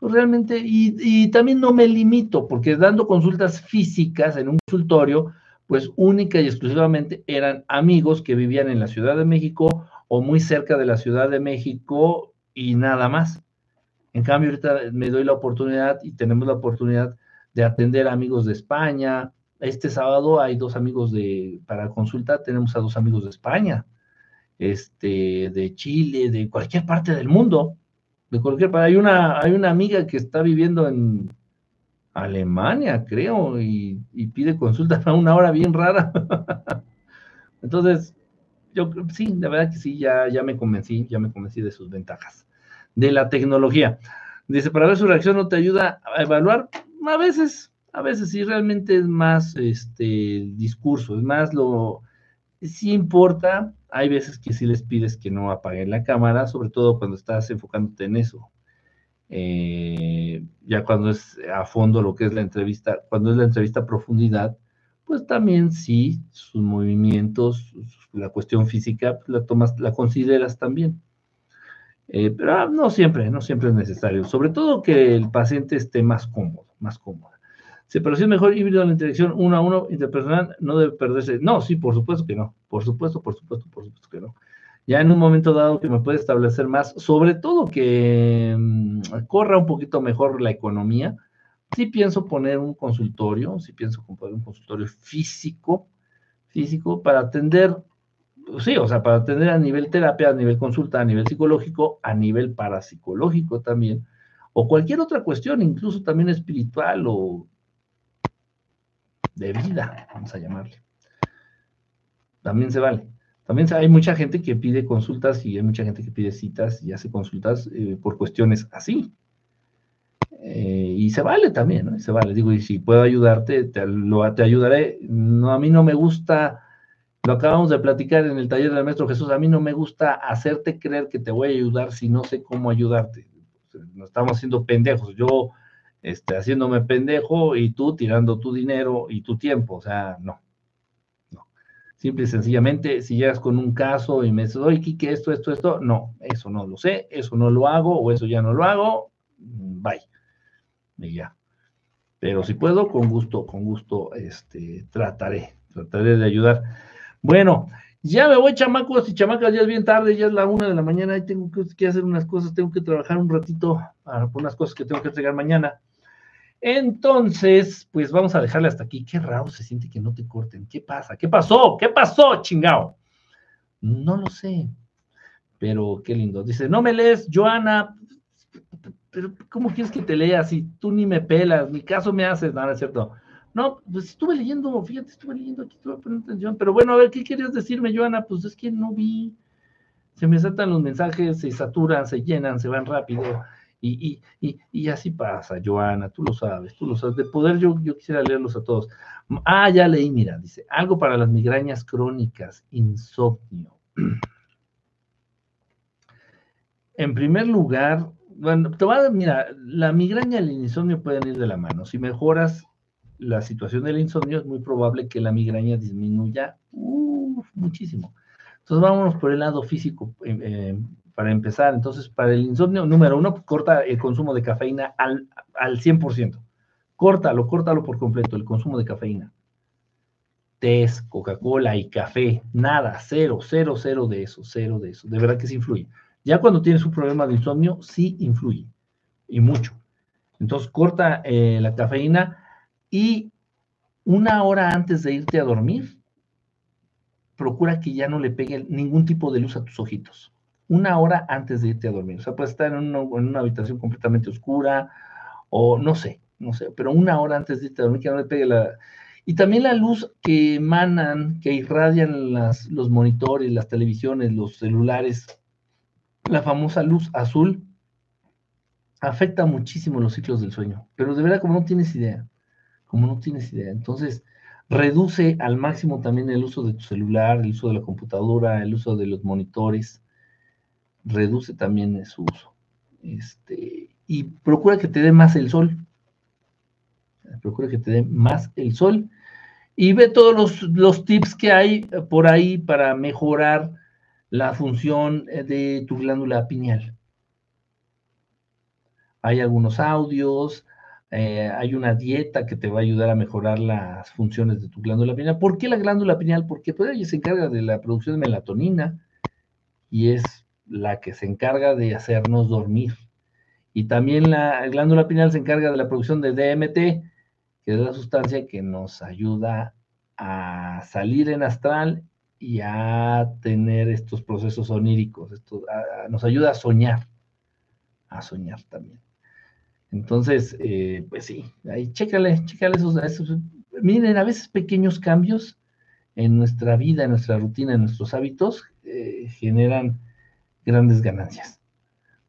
pues realmente, y, y, también no me limito, porque dando consultas físicas en un consultorio, pues única y exclusivamente eran amigos que vivían en la Ciudad de México o muy cerca de la Ciudad de México y nada más. En cambio, ahorita me doy la oportunidad y tenemos la oportunidad de atender a amigos de España. Este sábado hay dos amigos de, para consulta, tenemos a dos amigos de España, este, de Chile, de cualquier parte del mundo, de cualquier parte. Hay una, hay una amiga que está viviendo en Alemania, creo, y, y pide consulta a una hora bien rara. Entonces, yo sí, la verdad que sí, ya, ya me convencí, ya me convencí de sus ventajas de la tecnología. Dice, para ver su reacción no te ayuda a evaluar. A veces, a veces sí, realmente es más este discurso, es más lo, sí importa. Hay veces que sí les pides que no apaguen la cámara, sobre todo cuando estás enfocándote en eso. Eh, ya cuando es a fondo lo que es la entrevista, cuando es la entrevista a profundidad, pues también sí, sus movimientos, la cuestión física, pues la tomas, la consideras también. Eh, pero ah, no siempre, no siempre es necesario. Sobre todo que el paciente esté más cómodo, más cómodo. Es mejor híbrido la interacción uno a uno interpersonal, no debe perderse. No, sí, por supuesto que no. Por supuesto, por supuesto, por supuesto que no. Ya en un momento dado que me puede establecer más, sobre todo que mm, corra un poquito mejor la economía, sí pienso poner un consultorio, sí pienso poner un consultorio físico, físico para atender sí, o sea, para atender a nivel terapia, a nivel consulta, a nivel psicológico, a nivel parapsicológico también, o cualquier otra cuestión, incluso también espiritual o de vida, vamos a llamarle. También se vale. También hay mucha gente que pide consultas y hay mucha gente que pide citas y hace consultas eh, por cuestiones así. Eh, y se vale también, ¿no? Se vale. Digo, y si puedo ayudarte, te, lo, ayudaré. No, a mí no me gusta lo acabamos de platicar en el taller del maestro Jesús. A mí no me gusta hacerte creer que te voy a ayudar si no sé cómo ayudarte. Nos estamos haciendo pendejos. Yo este, haciéndome pendejo y tú tirando tu dinero y tu tiempo. O sea, no. No. Simple y sencillamente, si llegas con un caso y me dices, oye, Kike, esto, esto, esto, no, eso no lo sé, eso no lo hago o eso ya no lo hago, bye. Y ya. Pero si puedo, con gusto, con gusto, este, trataré, trataré de ayudar. Bueno, ya me voy, chamacos y chamacas, ya es bien tarde, ya es la una de la mañana y tengo que, hacer unas cosas, tengo que trabajar un ratito para unas cosas que tengo que entregar mañana. Entonces, pues vamos a dejarle hasta aquí. Qué raro se siente que no te corten. ¿Qué pasa? ¿Qué pasó? ¿Qué pasó, chingao? No lo sé, pero qué lindo. Dice, no me lees, Joana, pero ¿cómo quieres que te lea si tú ni me pelas? Mi caso me haces, nada, es cierto. No, pues estuve leyendo, fíjate, estuve leyendo aquí, estuve poniendo atención, pero bueno, a ver, ¿qué querías decirme, Joana? Pues es que no vi, se me saltan los mensajes, se saturan, se llenan, se van rápido, y, y, y, así pasa, Joana, tú lo sabes, tú lo sabes, de poder yo, yo quisiera leerlos a todos. Ah, ya leí, mira, dice, algo para las migrañas crónicas, insomnio. En primer lugar, bueno, te va a, mira, la migraña y el insomnio pueden ir de la mano. Si mejoras la situación del insomnio, es muy probable que la migraña disminuya muchísimo. Entonces, vámonos por el lado físico eh, eh, para empezar. Entonces, para el insomnio, número uno, corta el consumo de cafeína al, al 100%. Córtalo, córtalo por completo, el consumo de cafeína. Tés, Coca-Cola y café, nada, cero, cero, cero de eso, cero de eso. De verdad que sí influye. Ya cuando tienes un problema de insomnio, sí influye, y mucho. Entonces, corta eh, la cafeína y una hora antes de irte a dormir, procura que ya no le pegue ningún tipo de luz a tus ojitos. Una hora antes de irte a dormir. O sea, puedes estar en una, habitación completamente oscura o no sé, no sé, pero una hora antes de irte a dormir que no le pegue la... Y también la luz que emanan, que irradian los monitores, las televisiones, los celulares, la famosa luz azul, afecta muchísimo los ciclos del sueño. Pero de verdad, como no tienes idea como no tienes idea. Entonces, reduce al máximo también el uso de tu celular, el uso de la computadora, el uso de los monitores, reduce también su uso. Este, y procura que te dé más el sol. Procura que te dé más el sol. Y ve todos los, los tips que hay por ahí para mejorar la función de tu glándula pineal. Hay algunos audios, eh, hay una dieta que te va a ayudar a mejorar las funciones de tu glándula pineal. ¿Por qué la glándula pineal? Porque pues, ella se encarga de la producción de melatonina y es la que se encarga de hacernos dormir. Y también la glándula pineal se encarga de la producción de DMT, que es la sustancia que nos ayuda a salir en astral y a tener estos procesos oníricos. Esto, nos ayuda a soñar, a soñar también. Entonces, eh, pues sí, ahí chécale, chécale esos, Miren, a veces pequeños cambios en nuestra vida, en nuestra rutina, en nuestros hábitos, eh, generan grandes ganancias.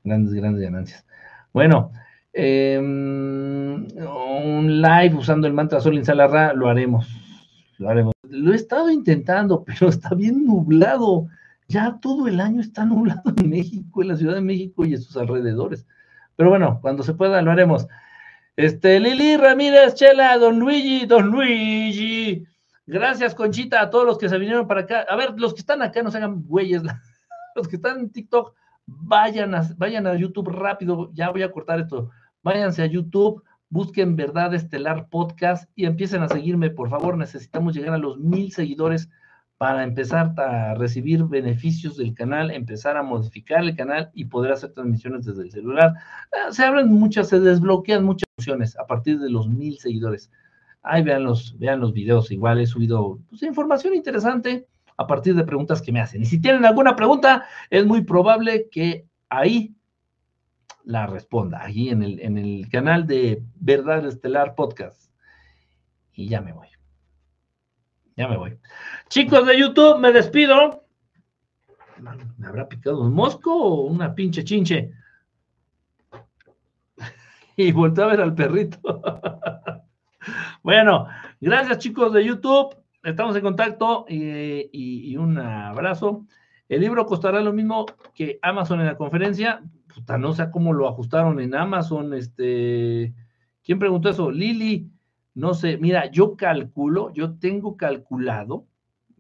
Grandes, grandes ganancias. Bueno, em, un live usando el mantra Sol Insalarra, lo haremos. Lo haremos. Lo he estado intentando, pero está bien nublado. Ya todo el año está nublado en México, en la Ciudad de México y en sus alrededores. Pero bueno, cuando se pueda lo haremos. Este, Lili Ramírez, Chela, Don Luigi, Don Luigi. Gracias, Conchita, a todos los que se vinieron para acá. A ver, los que están acá no se hagan güeyes. Los que están en TikTok, vayan a, vayan a YouTube rápido. Ya voy a cortar esto. Váyanse a YouTube, busquen Verdad Estelar Podcast y empiecen a seguirme, por favor. Necesitamos llegar a los mil seguidores para empezar a recibir beneficios del canal, empezar a modificar el canal y poder hacer transmisiones desde el celular. Ah, se abren muchas, se desbloquean muchas opciones a partir de los mil seguidores. Ahí vean los, vean los videos, igual he subido pues, información interesante a partir de preguntas que me hacen. Y si tienen alguna pregunta, es muy probable que ahí la responda, ahí en el, en el canal de Verdad Estelar Podcast. Y ya me voy. Ya me voy. Chicos de YouTube, me despido. ¿Me habrá picado un mosco o una pinche chinche? y volteé a ver al perrito. bueno, gracias chicos de YouTube. Estamos en contacto y, un abrazo. El libro costará lo mismo que Amazon en la conferencia. Puta, no sé cómo lo ajustaron en Amazon. Este, ¿quién preguntó eso? Lili. No sé, mira, yo calculo, yo tengo calculado,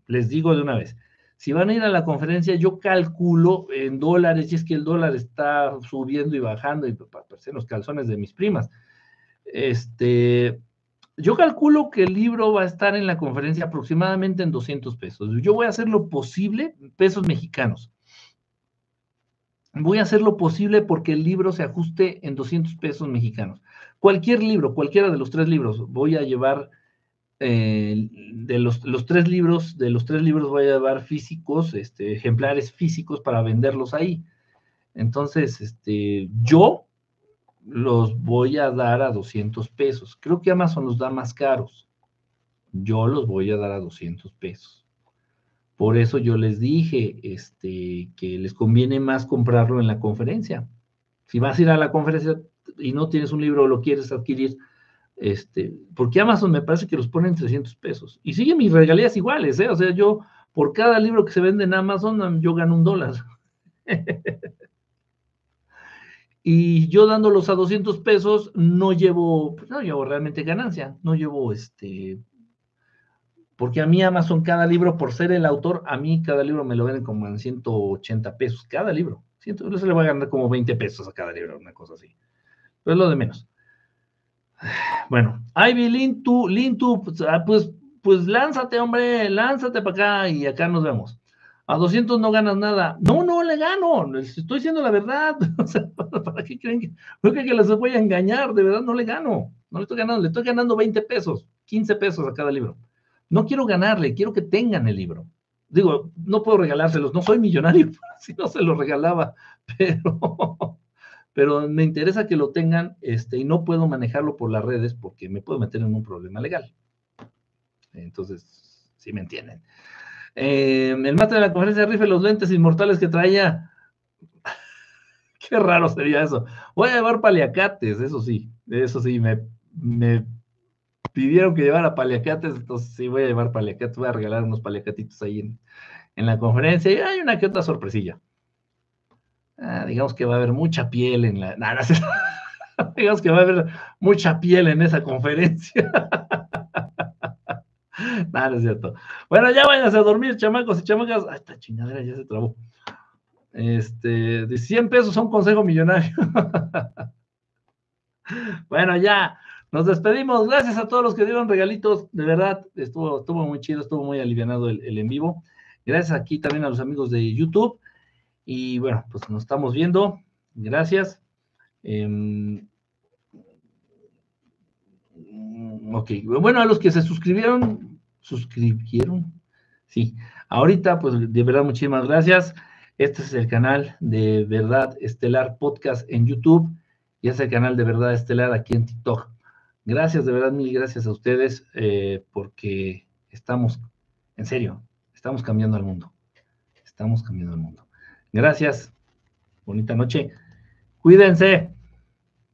les digo de una vez, si van a ir a la conferencia, yo calculo en dólares, y es que el dólar está subiendo y bajando, y en los calzones de mis primas. Este, yo calculo que el libro va a estar en la conferencia aproximadamente en 200 pesos. Yo voy a hacer lo posible, pesos mexicanos. Voy a hacer lo posible porque el libro se ajuste en 200 pesos mexicanos. Cualquier libro, cualquiera de los tres libros, voy a llevar, eh, de los, tres libros, de los tres libros voy a llevar físicos, este, ejemplares físicos para venderlos ahí. Entonces, este, yo los voy a dar a 200 pesos. Creo que Amazon los da más caros. Yo los voy a dar a 200 pesos. Por eso yo les dije este, que les conviene más comprarlo en la conferencia. Si vas a ir a la conferencia, y no tienes un libro o lo quieres adquirir, este, porque Amazon me parece que los pone en 300 pesos. Y sigue mis regalías iguales, ¿eh? O sea, yo, por cada libro que se vende en Amazon, yo gano un dólar. y yo dándolos a 200 pesos, no llevo, pues, no llevo realmente ganancia, no llevo este, porque a mí Amazon cada libro, por ser el autor, a mí cada libro me lo venden como en 180 pesos, cada libro. Siento, se le va a ganar como 20 pesos a cada libro, una cosa así es lo de menos. Bueno, Ivy Lintu, Lintu, pues, ah, pues, pues, lánzate, hombre, lánzate para acá y acá nos vemos. A 200 no ganas nada. No, no le gano, estoy diciendo la verdad. ¿para qué creen que, no que les voy a engañar? De verdad no le gano. No le estoy ganando, le estoy ganando 20 pesos, 15 pesos a cada libro. No quiero ganarle, quiero que tengan el libro. Digo, no puedo regalárselos, no soy millonario, si no se los regalaba, pero me interesa que lo tengan este, y no puedo manejarlo por las redes porque me puedo meter en un problema legal. Entonces, si me entienden. Eh, el mate de la conferencia Rife, los lentes inmortales que traía. Qué raro sería eso. Voy a llevar paliacates, eso sí, eso sí, me, me pidieron que llevara paliacates, entonces sí voy a llevar paliacates, voy a regalar unos paliacatitos ahí en, en la conferencia y hay una que otra sorpresilla. Ah, digamos que va a haber mucha piel en la... digamos que va a haber mucha piel en esa conferencia. no, no es cierto. Bueno, ya váyanse a dormir, chamacos y chamacas. Ay, esta chingadera ya se trabó. Este, de 100 pesos a un consejo millonario. bueno, ya. Nos despedimos. Gracias a todos los que dieron regalitos. De verdad, estuvo, estuvo muy chido, estuvo muy alivianado el, el en vivo. Gracias aquí también a los amigos de YouTube. Y bueno, pues nos estamos viendo. Gracias. Em, ok, bueno, a los que se suscribieron, suscribieron. Sí, ahorita, pues de verdad, muchísimas gracias. Este es el canal de Verdad Estelar Podcast en YouTube y es el canal de Verdad Estelar aquí en TikTok. Gracias, de verdad, mil gracias a ustedes eh, porque estamos, en serio, estamos cambiando el mundo. Estamos cambiando el mundo. Gracias. Bonita noche. Cuídense.